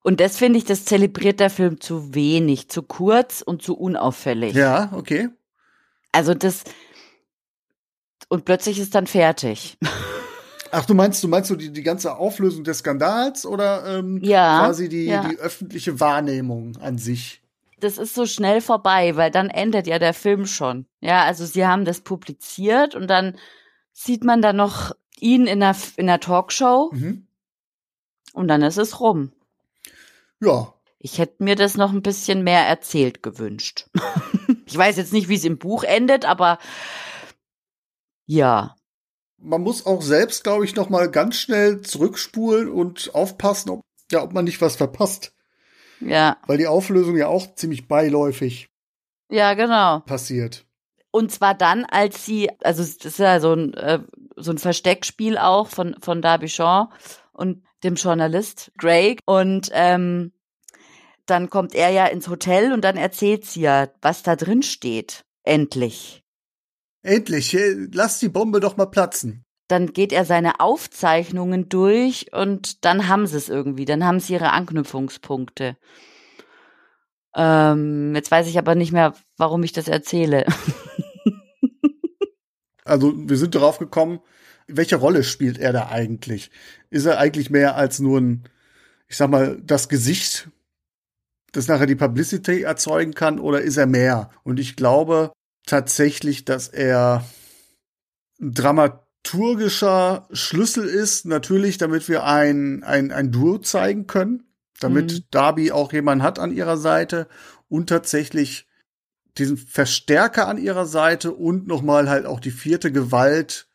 Und das finde ich, das zelebriert der Film zu wenig, zu kurz und zu unauffällig. Ja, okay. Also das und plötzlich ist dann fertig. Ach, du meinst, du meinst so die, die ganze Auflösung des Skandals oder ähm, Ja, quasi die, ja. die öffentliche Wahrnehmung an sich? das ist so schnell vorbei, weil dann endet ja der Film schon. Ja, also sie haben das publiziert und dann sieht man da noch ihn in der, in der Talkshow Mhm. und dann ist es rum. Ja, Ich hätte mir das noch ein bisschen mehr erzählt gewünscht. ich weiß jetzt nicht, wie es im Buch endet, aber ja. Man muss auch selbst, glaube ich, noch mal ganz schnell zurückspulen und aufpassen, ob, ja, ob man nicht was verpasst. Ja, Weil die Auflösung ja auch ziemlich beiläufig ja, genau. passiert. Und zwar dann, als sie, also das ist ja so ein, äh, so ein Versteckspiel auch von, von Darby Shaw und dem Journalist Greg. Und ähm, dann kommt er ja ins Hotel und dann erzählt sie ja, was da drin steht. Endlich. Endlich, lass die Bombe doch mal platzen. Dann geht er seine Aufzeichnungen durch und dann haben sie es irgendwie. Dann haben sie ihre Anknüpfungspunkte. Ähm, jetzt weiß ich aber nicht mehr, warum ich das erzähle. Also, wir sind darauf gekommen, welche Rolle spielt er da eigentlich? Ist er eigentlich mehr als nur ein, ich sag mal, das Gesicht, das nachher die Publicity erzeugen kann, oder ist er mehr? Und ich glaube tatsächlich, dass er ein dramaturgischer Schlüssel ist, natürlich, damit wir ein, ein, ein Duo zeigen können, damit Mhm. Darby auch jemanden hat an ihrer Seite und tatsächlich diesen Verstärker an ihrer Seite und nochmal halt auch die vierte Gewalt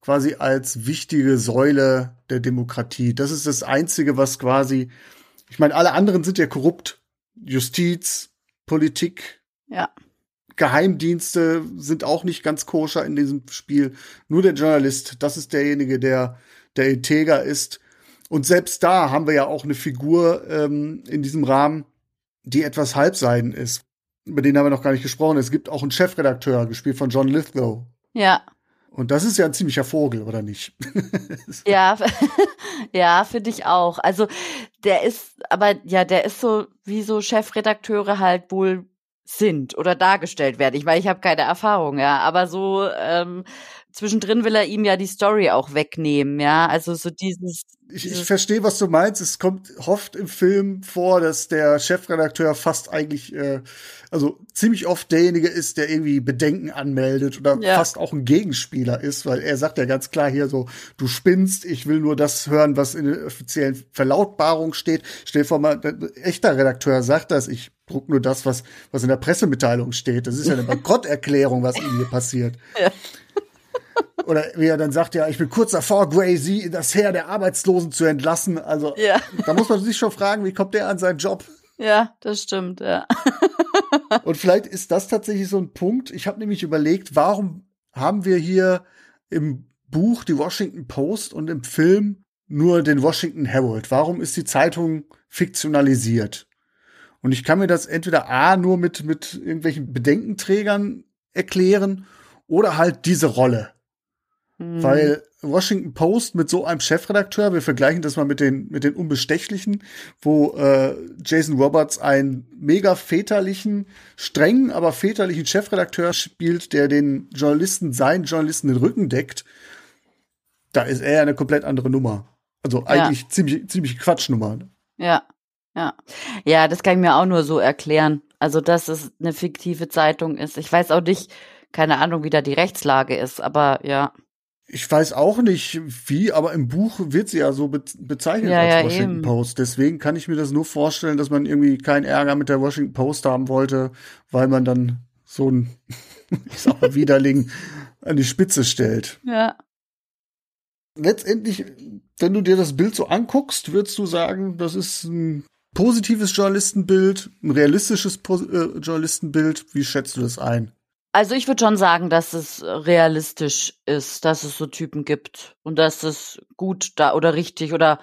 quasi als wichtige Säule der Demokratie. Das ist das Einzige, was quasi, ich meine, alle anderen sind ja korrupt. Justiz, Politik, Ja. Geheimdienste sind auch nicht ganz koscher in diesem Spiel. Nur der Journalist, das ist derjenige, der, der integer ist. Und selbst da haben wir ja auch eine Figur ähm, in diesem Rahmen, die etwas halbseiden ist. Über den haben wir noch gar nicht gesprochen. Es gibt auch einen Chefredakteur, gespielt von John Lithgow. Ja. Und das ist ja ein ziemlicher Vogel, oder nicht? Ja, ja, finde ich auch. Also der ist, aber ja, der ist so, wie so Chefredakteure halt wohl sind oder dargestellt werden. Ich meine, ich habe keine Erfahrung, ja, aber so ähm, zwischendrin will er ihm ja die Story auch wegnehmen, ja. Also so dieses, Ich, ich verstehe, was du meinst. Es kommt oft im Film vor, dass der Chefredakteur fast eigentlich, äh, also ziemlich oft derjenige ist, der irgendwie Bedenken anmeldet oder Ja. fast auch ein Gegenspieler ist, weil er sagt ja ganz klar hier so, du spinnst, ich will nur das hören, was in der offiziellen Verlautbarung steht. Stell dir vor mal, ein echter Redakteur sagt das, ich druck nur das, was, was in der Pressemitteilung steht. Das ist ja eine Bankrotterklärung, was ihm hier passiert. Ja. Oder wie er dann sagt, ja, ich bin kurz davor, Gracie das Heer der Arbeitslosen zu entlassen. Also Ja. da muss man sich schon fragen, wie kommt der an seinen Job? ja, das stimmt, ja. Und vielleicht ist das tatsächlich so ein Punkt. Ich habe nämlich überlegt, warum haben wir hier im Buch die Washington Post und im Film nur den Washington Herald? Warum ist die Zeitung fiktionalisiert? Und ich kann mir das entweder A nur mit, mit irgendwelchen Bedenkenträgern erklären oder halt diese Rolle. Hm. Weil Washington Post mit so einem Chefredakteur, wir vergleichen das mal mit den, mit den Unbestechlichen, wo äh, Jason Roberts einen mega väterlichen, strengen, aber väterlichen Chefredakteur spielt, der den Journalisten, seinen Journalisten den Rücken deckt. Da ist er eine komplett andere Nummer. Also eigentlich ziemlich, ziemlich Quatschnummer. Ja, ja. Ja, das kann ich mir auch nur so erklären. Also, dass es eine fiktive Zeitung ist. Ich weiß auch nicht, keine Ahnung, wie da die Rechtslage ist, aber ja. Ich weiß auch nicht wie, aber im Buch wird sie ja so be bezeichnet Ja, als ja, Washington eben. Post. Deswegen kann ich mir das nur vorstellen, dass man irgendwie keinen Ärger mit der Washington Post haben wollte, weil man dann so ein, ich sag mal, Widerling an die Spitze stellt. Ja. Letztendlich, wenn du dir das Bild so anguckst, würdest du sagen, das ist ein positives Journalistenbild, ein realistisches Po- äh, Journalistenbild. Wie schätzt du das ein? Also ich würde schon sagen, dass es realistisch ist, dass es so Typen gibt und dass es gut da oder richtig oder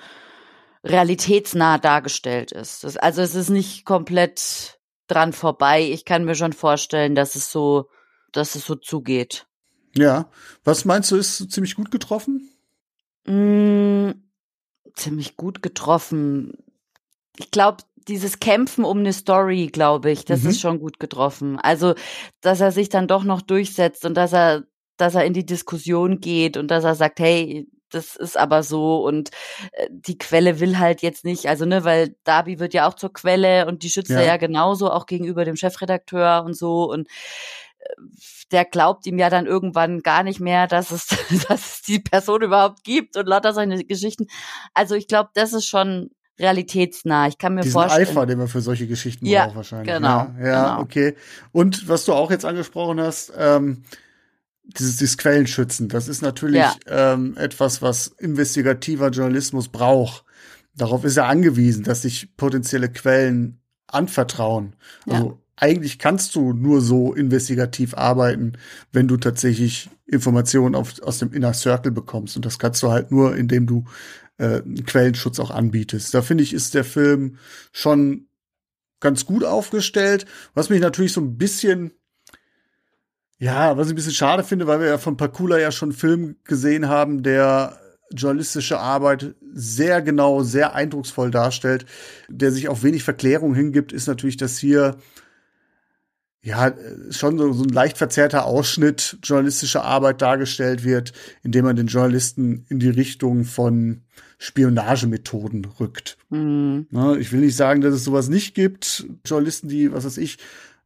realitätsnah dargestellt ist. Das, also es ist nicht komplett dran vorbei. Ich kann mir schon vorstellen, dass es so, dass es so zugeht. Ja. Was meinst du, ist ziemlich gut getroffen? Mm, ziemlich gut getroffen. Ich glaube, dieses Kämpfen um eine Story, glaube ich, das Mhm. ist schon gut getroffen. Also, dass er sich dann doch noch durchsetzt und dass er, dass er in die Diskussion geht und dass er sagt, hey, das ist aber so und äh, die Quelle will halt jetzt nicht, also ne, weil Darby wird ja auch zur Quelle und die schützt ja. er ja genauso auch gegenüber dem Chefredakteur und so und äh, der glaubt ihm ja dann irgendwann gar nicht mehr, dass es, dass es die Person überhaupt gibt und lauter seine Geschichten. Also ich glaube, das ist schon realitätsnah. Ich kann mir Diesen vorstellen. Eifer, den man für solche Geschichten ja, braucht wahrscheinlich. Genau. Ja, ja genau. okay. Und was du auch jetzt angesprochen hast, ähm, dieses, dieses Quellenschützen, das ist natürlich Ja. ähm, etwas, was investigativer Journalismus braucht. Darauf ist er angewiesen, dass sich potenzielle Quellen anvertrauen. Also eigentlich kannst du nur so investigativ arbeiten, wenn du tatsächlich Informationen auf, aus dem Inner Circle bekommst. Und das kannst du halt nur, indem du äh, Quellenschutz auch anbietest. Da finde ich, ist der Film schon ganz gut aufgestellt. Was mich natürlich so ein bisschen, ja, was ich ein bisschen schade finde, weil wir ja von Pakula ja schon einen Film gesehen haben, der journalistische Arbeit sehr genau, sehr eindrucksvoll darstellt, der sich auf wenig Verklärung hingibt, ist natürlich, dass hier ja schon so, so ein leicht verzerrter Ausschnitt journalistischer Arbeit dargestellt wird, indem man den Journalisten in die Richtung von Spionagemethoden rückt. Mhm. Ne, ich will nicht sagen, dass es sowas nicht gibt. Journalisten, die, was weiß ich,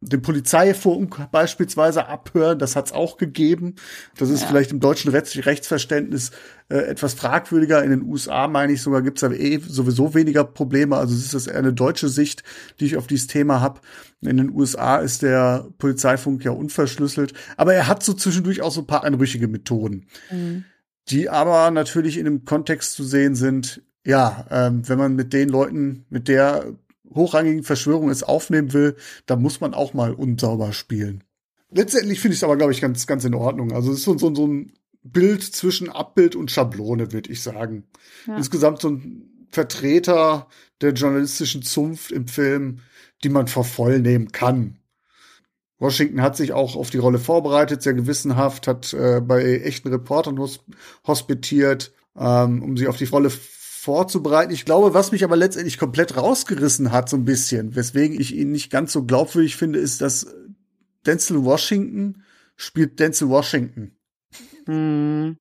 den Polizeifunk beispielsweise abhören, das hat es auch gegeben. Das ist Ja. vielleicht im deutschen Rechts Rechtsverständnis äh, etwas fragwürdiger. In den USA, meine ich sogar, gibt es aber eh sowieso weniger Probleme. Also es ist das eher eine deutsche Sicht, die ich auf dieses Thema habe. In den USA ist der Polizeifunk ja unverschlüsselt. Aber er hat so zwischendurch auch so ein paar anrüchige Methoden Mhm. die aber natürlich in dem Kontext zu sehen sind, ja, ähm, wenn man mit den Leuten, mit der hochrangigen Verschwörung es aufnehmen will, dann muss man auch mal unsauber spielen. Letztendlich finde ich es aber, glaube ich, ganz, ganz in Ordnung. Also es ist so, so, so ein Bild zwischen Abbild und Schablone, würde ich sagen. Ja. Insgesamt so ein Vertreter der journalistischen Zunft im Film, die man vor voll nehmen kann. Washington hat sich auch auf die Rolle vorbereitet, sehr gewissenhaft, hat äh, bei echten Reportern hos hospitiert, ähm, um sie auf die Rolle vorzubereiten. Ich glaube, was mich aber letztendlich komplett rausgerissen hat, so ein bisschen, weswegen ich ihn nicht ganz so glaubwürdig finde, ist, dass Denzel Washington spielt Denzel Washington. Mhm.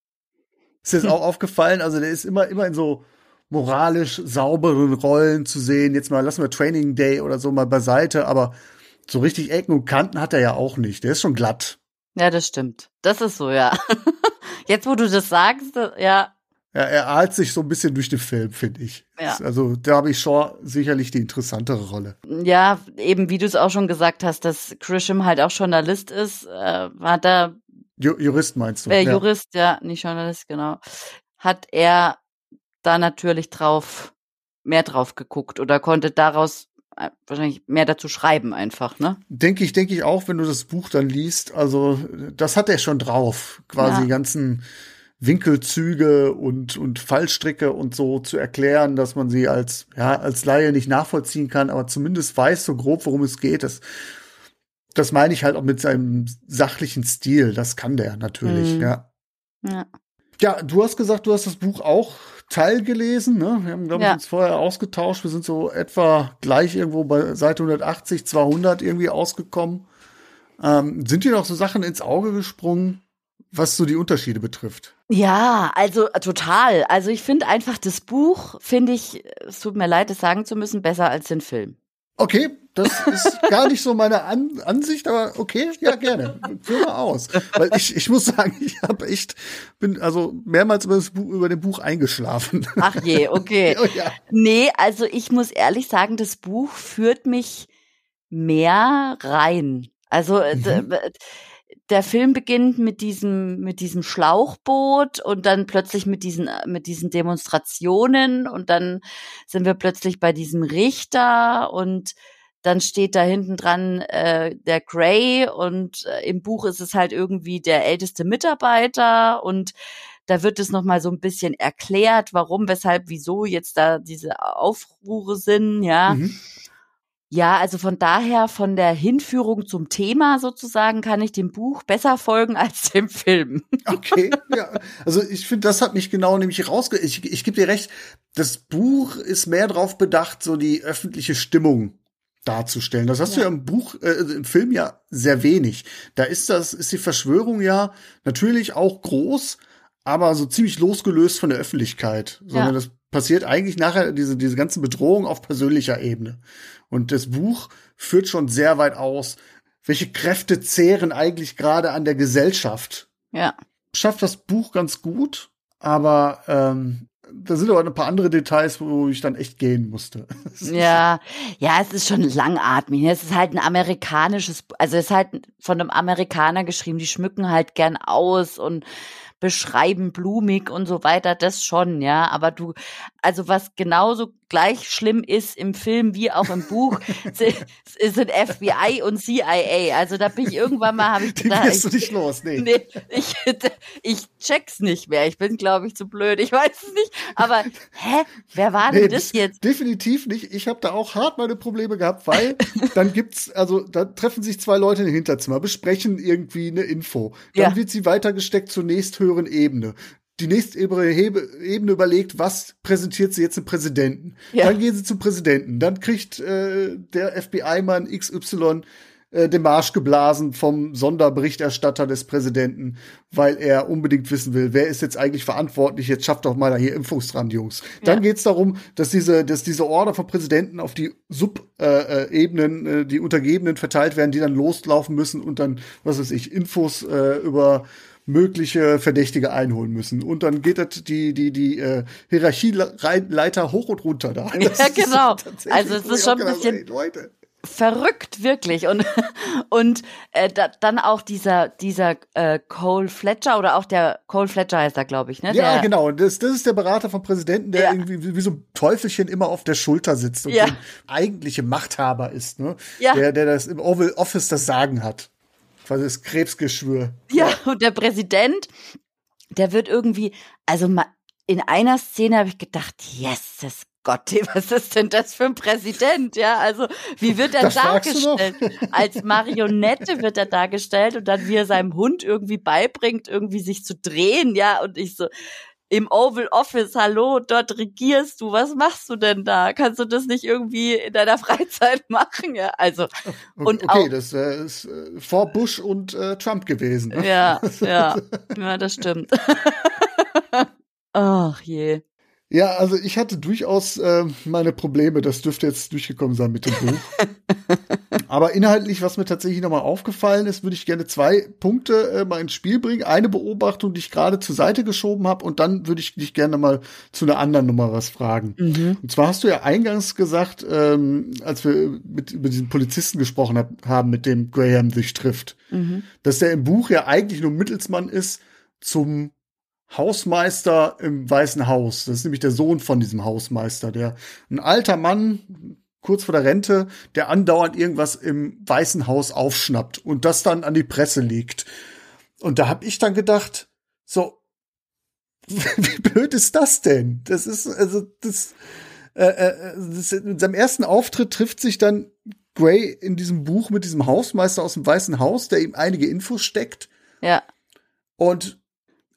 Ist dir das auch aufgefallen? Also der ist immer, immer in so moralisch sauberen Rollen zu sehen. Jetzt mal lassen wir Training Day oder so mal beiseite, aber so richtig Ecken und Kanten hat er ja auch nicht. Der ist schon glatt. Ja, das stimmt. Das ist so, ja. Jetzt, wo du das sagst, äh, ja, Er, er ahlt sich so ein bisschen durch den Film, finde ich. Ja. Also da habe ich Shaw sicherlich die interessantere Rolle. ja, eben wie du es auch schon gesagt hast, dass Grisham halt auch Journalist ist, äh, hat er, Ju Jurist meinst du? äh, ja. Jurist, ja, nicht Journalist, genau, hat er da natürlich drauf, mehr drauf geguckt oder konnte daraus äh, wahrscheinlich mehr dazu schreiben einfach, ne? Denke ich, denke ich auch, wenn du das Buch dann liest. Also das hat er schon drauf, quasi Ja. ganzen Winkelzüge und und Fallstricke und so zu erklären, dass man sie als ja als Laie nicht nachvollziehen kann, aber zumindest weiß so grob, worum es geht. Das das meine ich halt auch mit seinem sachlichen Stil. Das kann der natürlich, Mhm. ja. Ja. Ja, du hast gesagt, du hast das Buch auch teilgelesen, ne? Wir haben, glaube ich, Ja. uns vorher ausgetauscht. Wir sind so etwa gleich irgendwo bei Seite 180, 200 irgendwie ausgekommen. Ähm, sind dir noch so Sachen ins Auge gesprungen, was so die Unterschiede betrifft? Ja, also äh, total. Also ich finde einfach das Buch, finde ich, es tut mir leid, es sagen zu müssen, besser als den Film. Okay, das ist gar nicht so meine An Ansicht, aber okay, ja, gerne. Führ mal aus. Weil ich, ich muss sagen, ich habe echt, bin also mehrmals über, das Buch, über dem Buch eingeschlafen. Ach je, okay. Oh ja. Nee, also ich muss ehrlich sagen, das Buch führt mich mehr rein. Also äh, Mhm. Der Film beginnt mit diesem mit diesem Schlauchboot und dann plötzlich mit diesen mit diesen Demonstrationen und dann sind wir plötzlich bei diesem Richter und dann steht da hinten dran äh, der Gray und äh, im Buch ist es halt irgendwie der älteste Mitarbeiter und da wird es noch mal so ein bisschen erklärt, warum, weshalb, wieso jetzt da diese Aufruhre sind, ja. Mhm. Ja, also von daher, von der Hinführung zum Thema sozusagen, kann ich dem Buch besser folgen als dem Film. Okay, ja. Also ich finde, das hat mich genau nämlich rausge... Ich, ich gebe dir recht, das Buch ist mehr darauf bedacht, so die öffentliche Stimmung darzustellen. Das hast du Ja. ja im Buch, äh, im Film ja sehr wenig. Da ist das, ist die Verschwörung ja natürlich auch groß, aber so ziemlich losgelöst von der Öffentlichkeit, sondern ja. das passiert eigentlich nachher diese, diese ganze Bedrohung auf persönlicher Ebene. Und das Buch führt schon sehr weit aus, welche Kräfte zehren eigentlich gerade an der Gesellschaft. Ja. Schafft das Buch ganz gut, aber ähm, da sind aber ein paar andere Details, wo ich dann echt gehen musste. Ja, ja, es ist schon langatmig. Es ist halt ein amerikanisches, also es ist halt von einem Amerikaner geschrieben, die schmücken halt gern aus und beschreiben blumig und so weiter, das schon, ja. Aber du, also was genauso gleich schlimm ist im Film wie auch im Buch, sind FBI und CIA. Also da bin ich irgendwann mal, habe ich gedacht, Die du nicht los, nee. nee ich, ich check's nicht mehr. Ich bin, glaube ich, zu blöd. Ich weiß es nicht. Aber hä, wer war denn nee, das jetzt? Definitiv nicht. Ich habe da auch hart meine Probleme gehabt, weil dann gibt's, also da treffen sich zwei Leute im Hinterzimmer, besprechen irgendwie eine Info. Dann ja. wird sie weitergesteckt zur nächsthöheren Ebene die nächste Ebene überlegt, was präsentiert sie jetzt dem Präsidenten. Ja. Dann gehen sie zum Präsidenten. Dann kriegt äh, der FBI-Mann XY äh, den Marsch geblasen vom Sonderberichterstatter des Präsidenten, weil er unbedingt wissen will, wer ist jetzt eigentlich verantwortlich, jetzt schafft doch mal da hier Impfungs dran, Jungs. Dann ja. geht's darum, dass diese, dass diese Order vom Präsidenten auf die Sub-Ebenen, äh, äh, die Untergebenen verteilt werden, die dann loslaufen müssen und dann, was weiß ich, Infos äh, über mögliche Verdächtige einholen müssen. Und dann geht das die, die, die äh, Hierarchieleiter hoch und runter da. Das ja, genau. Also es ist schon ein bisschen Leute. verrückt, wirklich. Und, und äh, da, dann auch dieser, dieser äh, Cole Fletcher oder auch der Cole Fletcher heißt er, glaube ich, ne? Ja, der, genau. Das, das ist der Berater vom Präsidenten, der ja. irgendwie wie, wie, so ein Teufelchen immer auf der Schulter sitzt und ja. der eigentliche Machthaber ist, ne? Ja. Der, der das im Oval Office das Sagen hat quasi das Krebsgeschwür. Ja, und der Präsident, der wird irgendwie, also in einer Szene habe ich gedacht, yes, das Gott, was ist denn das für ein Präsident? Ja, also wie wird er das dargestellt? Als Marionette wird er dargestellt und dann wie er seinem Hund irgendwie beibringt, irgendwie sich zu drehen, ja, und ich so, im Oval Office, hallo, dort regierst du, was machst du denn da? Kannst du das nicht irgendwie in deiner Freizeit machen? Ja, also und okay, auch, das äh, ist äh, vor Bush und äh, Trump gewesen. Ne? Ja, ja, ja, das stimmt. Ach je. Ja, also ich hatte durchaus äh, meine Probleme. Das dürfte jetzt durchgekommen sein mit dem Buch. Aber inhaltlich, was mir tatsächlich nochmal aufgefallen ist, würde ich gerne zwei Punkte äh, mal ins Spiel bringen. Eine Beobachtung, die ich gerade zur Seite geschoben habe, und dann würde ich dich gerne mal zu einer anderen Nummer was fragen. Mhm. Und zwar hast du ja eingangs gesagt, ähm, als wir mit über diesen Polizisten gesprochen hab, haben, mit dem Graham sich trifft, mhm. dass der im Buch ja eigentlich nur Mittelsmann ist zum Hausmeister im Weißen Haus. Das ist nämlich der Sohn von diesem Hausmeister, der ein alter Mann, kurz vor der Rente, der andauernd irgendwas im Weißen Haus aufschnappt und das dann an die Presse legt. Und da hab ich dann gedacht, so, wie blöd ist das denn? Das ist, also, das, äh, äh, das, in seinem ersten Auftritt trifft sich dann Gray in diesem Buch mit diesem Hausmeister aus dem Weißen Haus, der ihm einige Infos steckt. Ja. Und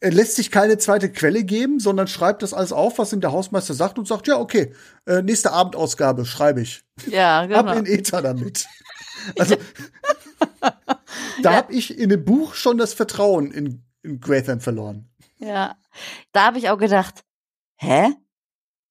er lässt sich keine zweite Quelle geben, sondern schreibt das alles auf, was ihm der Hausmeister sagt und sagt, ja, okay, äh, nächste Abendausgabe schreibe ich. Ja, genau. Ab in Ether damit. Also, da ja. habe ich in dem Buch schon das Vertrauen in, in Gratham verloren. Ja, da habe ich auch gedacht, hä?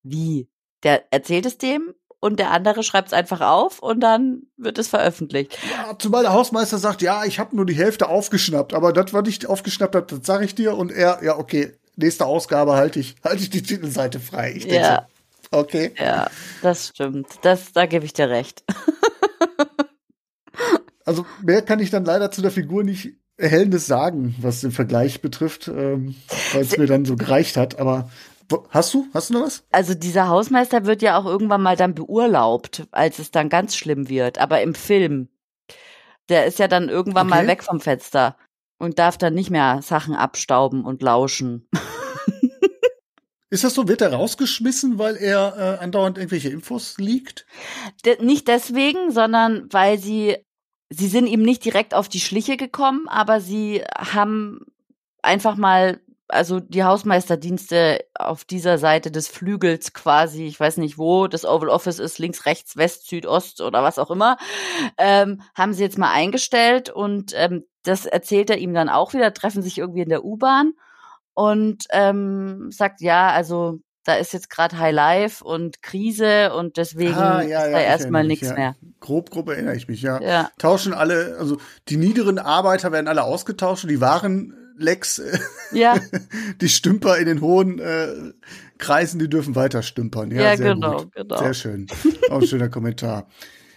Wie? Der erzählt es dem und der andere schreibt es einfach auf und dann wird es veröffentlicht. Ja, zumal der Hausmeister sagt, ja, ich habe nur die Hälfte aufgeschnappt, aber das, was ich aufgeschnappt habe, das sage ich dir und er, ja, okay, nächste Ausgabe halte ich, halte ich die Titelseite frei. Ich ja. So, okay. Ja, das stimmt. Das, da gebe ich dir recht. also mehr kann ich dann leider zu der Figur nicht Erhellendes sagen, was den Vergleich betrifft, ähm, weil es mir dann so gereicht hat. Aber Hast du? Hast du noch was? Also dieser Hausmeister wird ja auch irgendwann mal dann beurlaubt, als es dann ganz schlimm wird. Aber im Film, der ist ja dann irgendwann okay. mal weg vom Fenster und darf dann nicht mehr Sachen abstauben und lauschen. Ist das so? Wird er rausgeschmissen, weil er äh, andauernd irgendwelche Infos liegt? De nicht deswegen, sondern weil sie, sie sind ihm nicht direkt auf die Schliche gekommen, aber sie haben einfach mal also die Hausmeisterdienste auf dieser Seite des Flügels quasi, ich weiß nicht wo, das Oval Office ist links, rechts, West, Süd, Ost oder was auch immer, ähm, haben sie jetzt mal eingestellt und ähm, das erzählt er ihm dann auch wieder, treffen sich irgendwie in der U-Bahn und ähm, sagt, ja, also da ist jetzt gerade High Life und Krise und deswegen Ah, ja, ist ja, da ich erstmal nichts ja. mehr. Grob, grob erinnere ich mich, ja. Ja. Tauschen alle, also die niederen Arbeiter werden alle ausgetauscht, und die wahren Äh, Ja, die Stümper in den hohen äh, Kreisen, die dürfen weiter stümpern. Ja, Ja, sehr genau, gut. genau. Sehr schön. Auch ein schöner Kommentar.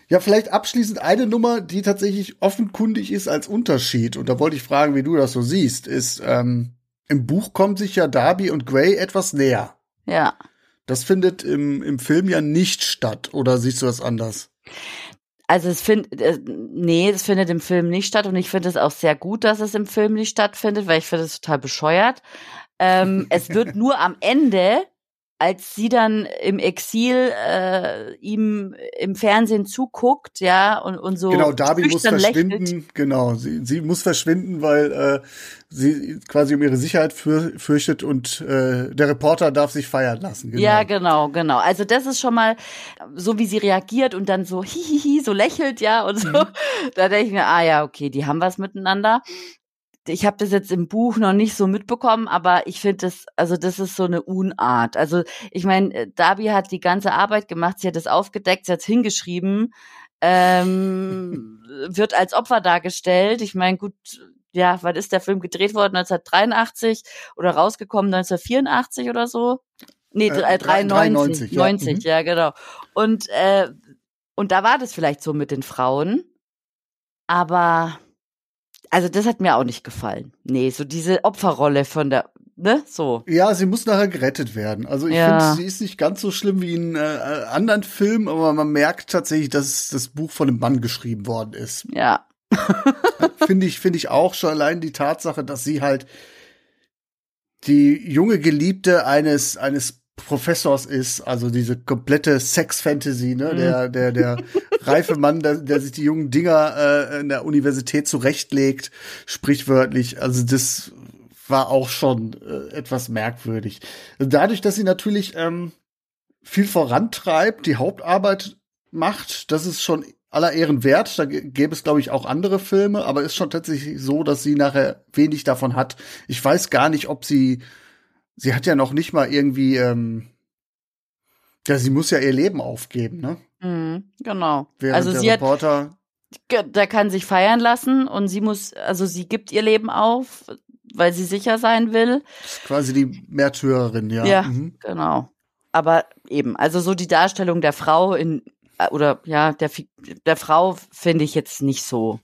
Ja, vielleicht abschließend eine Nummer, die tatsächlich offenkundig ist als Unterschied. Und da wollte ich fragen, wie du das so siehst, ist, ähm, im Buch kommen sich ja Darby und Gray etwas näher. ja. Das findet im, im Film ja nicht statt. Oder siehst du das anders? Also es findet, äh, nee, es findet im Film nicht statt und ich finde es auch sehr gut, dass es im Film nicht stattfindet, weil ich finde es total bescheuert. Ähm, es wird nur am Ende, als sie dann im Exil äh, ihm im Fernsehen zuguckt, ja, und, und so genau, Darby muss verschwinden. lächelt. Genau, sie, sie muss verschwinden, weil äh, sie quasi um ihre Sicherheit für, fürchtet und äh, der Reporter darf sich feiern lassen. Genau. Ja, genau, genau. Also das ist schon mal so, wie sie reagiert und dann so hihihi, so lächelt, ja, und so. Mhm. Da denke ich mir, ah ja, okay, die haben was miteinander. Ich habe das jetzt im Buch noch nicht so mitbekommen, aber ich finde das, also das ist so eine Unart. Also ich meine, Darby hat die ganze Arbeit gemacht, sie hat es aufgedeckt, sie hat es hingeschrieben, ähm, wird als Opfer dargestellt. Ich meine, gut, ja, wann ist der Film gedreht worden? 1983 oder rausgekommen 1984 oder so? Nee, Äh, äh, 93. 93, ja. 90, Mhm. ja, genau. Und, äh, und da war das vielleicht so mit den Frauen. Aber, also das hat mir auch nicht gefallen. Nee, so diese Opferrolle von der, ne, so. Ja, sie muss nachher gerettet werden. Also ich Ja. finde, sie ist nicht ganz so schlimm wie in äh, anderen Filmen, aber man merkt tatsächlich, dass das Buch von einem Mann geschrieben worden ist. Ja, finde ich, finde ich auch schon allein die Tatsache, dass sie halt die junge Geliebte eines, eines Professors ist, also diese komplette Sex-Fantasy, ne, Mhm. der, der, der reife Mann, der, der sich die jungen Dinger äh, in der Universität zurechtlegt, sprichwörtlich. Also das war auch schon äh, etwas merkwürdig. Dadurch, dass sie natürlich ähm, viel vorantreibt, die Hauptarbeit macht, das ist schon aller Ehren wert. Da gäbe es, glaube ich, auch andere Filme, aber ist schon tatsächlich so, dass sie nachher wenig davon hat. Ich weiß gar nicht, ob sie, sie hat ja noch nicht mal irgendwie, ähm, ja, sie muss ja ihr Leben aufgeben, ne? mhm, genau. Während also der sie hat, Reporter, der kann sich feiern lassen und sie muss, also sie gibt ihr Leben auf, weil sie sicher sein will. ist quasi die Märtyrerin, ja. Ja, Mhm. genau. Aber eben, also so die Darstellung der Frau in äh, oder ja, der der Frau finde ich jetzt nicht so.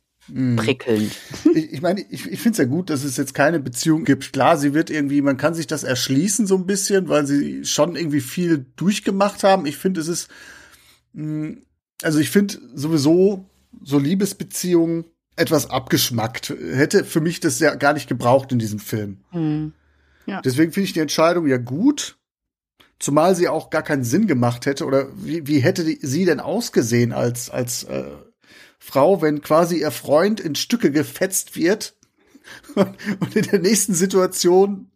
Prickelnd. Ich, ich meine, ich, ich finde es ja gut, dass es jetzt keine Beziehung gibt. Klar, sie wird irgendwie, man kann sich das erschließen so ein bisschen, weil sie schon irgendwie viel durchgemacht haben. Ich finde, es ist, mh, also ich finde sowieso so Liebesbeziehungen etwas abgeschmackt. Hätte für mich das ja gar nicht gebraucht in diesem Film. Hm. Deswegen finde ich die Entscheidung ja gut. Zumal sie auch gar keinen Sinn gemacht hätte. Oder wie, wie hätte die, sie denn ausgesehen als, als äh, Frau, wenn quasi ihr Freund in Stücke gefetzt wird und in der nächsten Situation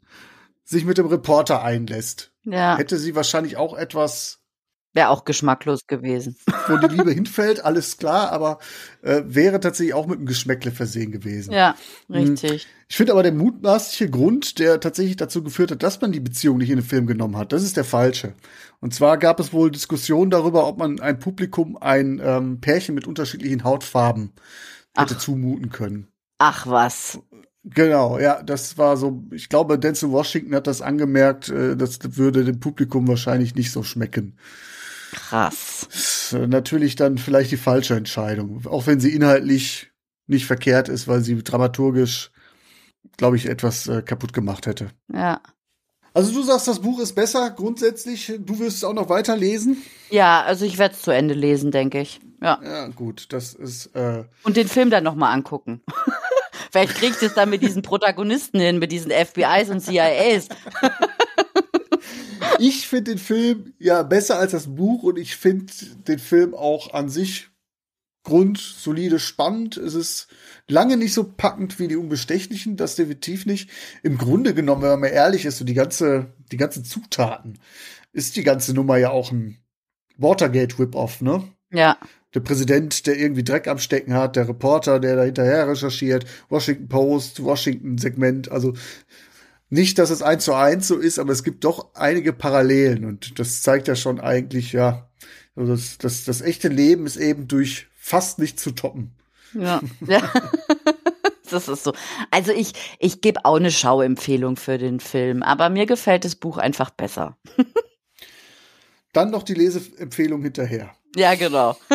sich mit dem Reporter einlässt? Ja, Hätte sie wahrscheinlich auch etwas, wäre auch geschmacklos gewesen. wo die Liebe hinfällt, alles klar, aber äh, wäre tatsächlich auch mit einem Geschmäckle versehen gewesen. Ja, richtig. Ich finde aber der mutmaßliche Grund, der tatsächlich dazu geführt hat, dass man die Beziehung nicht in den Film genommen hat, das ist der falsche. Und zwar gab es wohl Diskussionen darüber, ob man ein Publikum ein ähm, Pärchen mit unterschiedlichen Hautfarben hätte Ach. zumuten können. Ach was. Genau, ja, das war so, ich glaube, Denzel Washington hat das angemerkt, äh, das würde dem Publikum wahrscheinlich nicht so schmecken. Krass. Ist, äh, natürlich dann vielleicht die falsche Entscheidung, auch wenn sie inhaltlich nicht verkehrt ist, weil sie dramaturgisch, glaube ich, etwas äh, kaputt gemacht hätte. Ja. Also du sagst, das Buch ist besser grundsätzlich. Du wirst es auch noch weiterlesen. Ja, also ich werde es zu Ende lesen, denke ich. Ja. Ja, gut, das ist. Äh, Und den Film dann nochmal angucken. Vielleicht kriegt es dann mit diesen Protagonisten hin, mit diesen FBIs und CIAs. ich finde den Film ja besser als das Buch und ich finde den Film auch an sich grundsolide spannend. Es ist lange nicht so packend wie die Unbestechlichen, das definitiv nicht. Im Grunde genommen, wenn man mal ehrlich ist, so die ganze, die ganzen Zutaten, ist die ganze Nummer ja auch ein Watergate-Whip-Off, ne? Ja. der Präsident, der irgendwie Dreck am Stecken hat, der Reporter, der da hinterher recherchiert, Washington Post, Washington Segment, also Nicht, dass es eins zu eins so ist, aber es gibt doch einige Parallelen und das zeigt ja schon eigentlich, ja, das, das, das echte Leben ist eben durch fast nicht zu toppen. Ja, ja. das ist so. Also ich, ich gebe auch eine Schauempfehlung für den Film, aber mir gefällt das Buch einfach besser. Dann noch die Leseempfehlung hinterher. Ja, genau.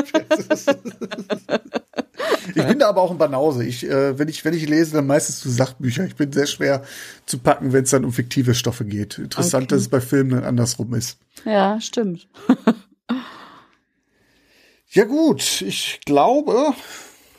ich bin da aber auch ein Banause. Ich, äh, wenn, ich, wenn ich lese, dann meistens zu Sachbücher. Ich bin sehr schwer zu packen, wenn es dann um fiktive Stoffe geht. Interessant, okay. dass es bei Filmen dann andersrum ist. Ja, stimmt. ja gut, ich glaube,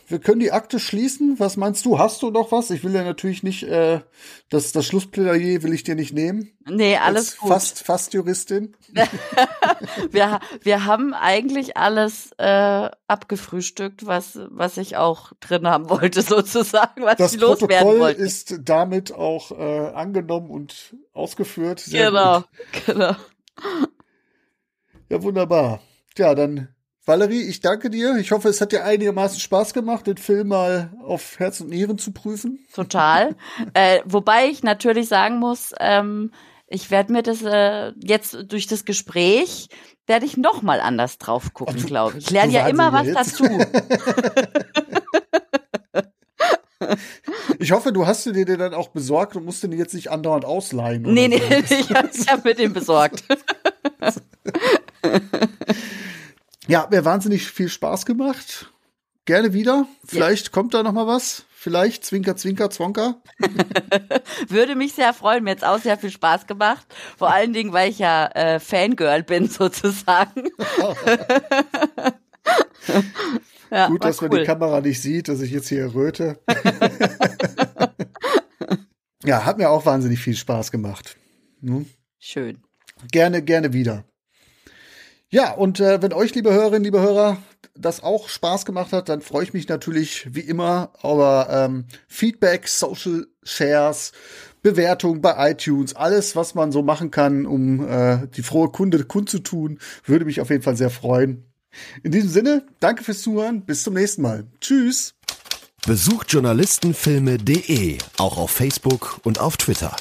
wir können die Akte schließen. Was meinst du? Hast du noch was? Ich will ja natürlich nicht, äh, das, das Schlussplädoyer will ich dir nicht nehmen. Nee, alles Als gut. Fast, fast Juristin. wir, wir haben eigentlich alles äh, abgefrühstückt, was, was ich auch drin haben wollte, sozusagen, was das ich loswerden Protokoll wollte. ist damit auch äh, angenommen und ausgeführt. Sehr genau, gut. genau. Ja, wunderbar. Ja, dann Valerie, ich danke dir. Ich hoffe, es hat dir einigermaßen Spaß gemacht, den Film mal auf Herz und Nieren zu prüfen. Total. äh, wobei ich natürlich sagen muss, ähm, ich werde mir das äh, jetzt durch das Gespräch werde ich noch mal anders drauf gucken, glaube ich. Ich lerne ja immer was jetzt. dazu. Ich hoffe, du hast dir den dann auch besorgt und musst den jetzt nicht andauernd ausleihen. Nee, nee, so. ich habe hab mir den besorgt. Ja, mir wahnsinnig viel Spaß gemacht. Gerne wieder. Vielleicht ja. kommt da noch mal was. Vielleicht Zwinker, Zwinker, Zwonker. Würde mich sehr freuen. Mir jetzt auch sehr viel Spaß gemacht. Vor allen Dingen, weil ich ja äh, Fangirl bin sozusagen. ja, Gut, dass cool. man die Kamera nicht sieht, dass ich jetzt hier erröte. ja, hat mir auch wahnsinnig viel Spaß gemacht. Hm? Schön. Gerne, gerne wieder. Ja, und äh, wenn euch, liebe Hörerinnen, liebe Hörer, das auch Spaß gemacht hat, dann freue ich mich natürlich wie immer über ähm, Feedback, Social Shares, Bewertung bei iTunes, alles, was man so machen kann, um äh, die frohe Kunde kundzutun, würde mich auf jeden Fall sehr freuen. In diesem Sinne, danke fürs Zuhören, bis zum nächsten Mal. Tschüss. Besucht journalistenfilme.de, auch auf Facebook und auf Twitter.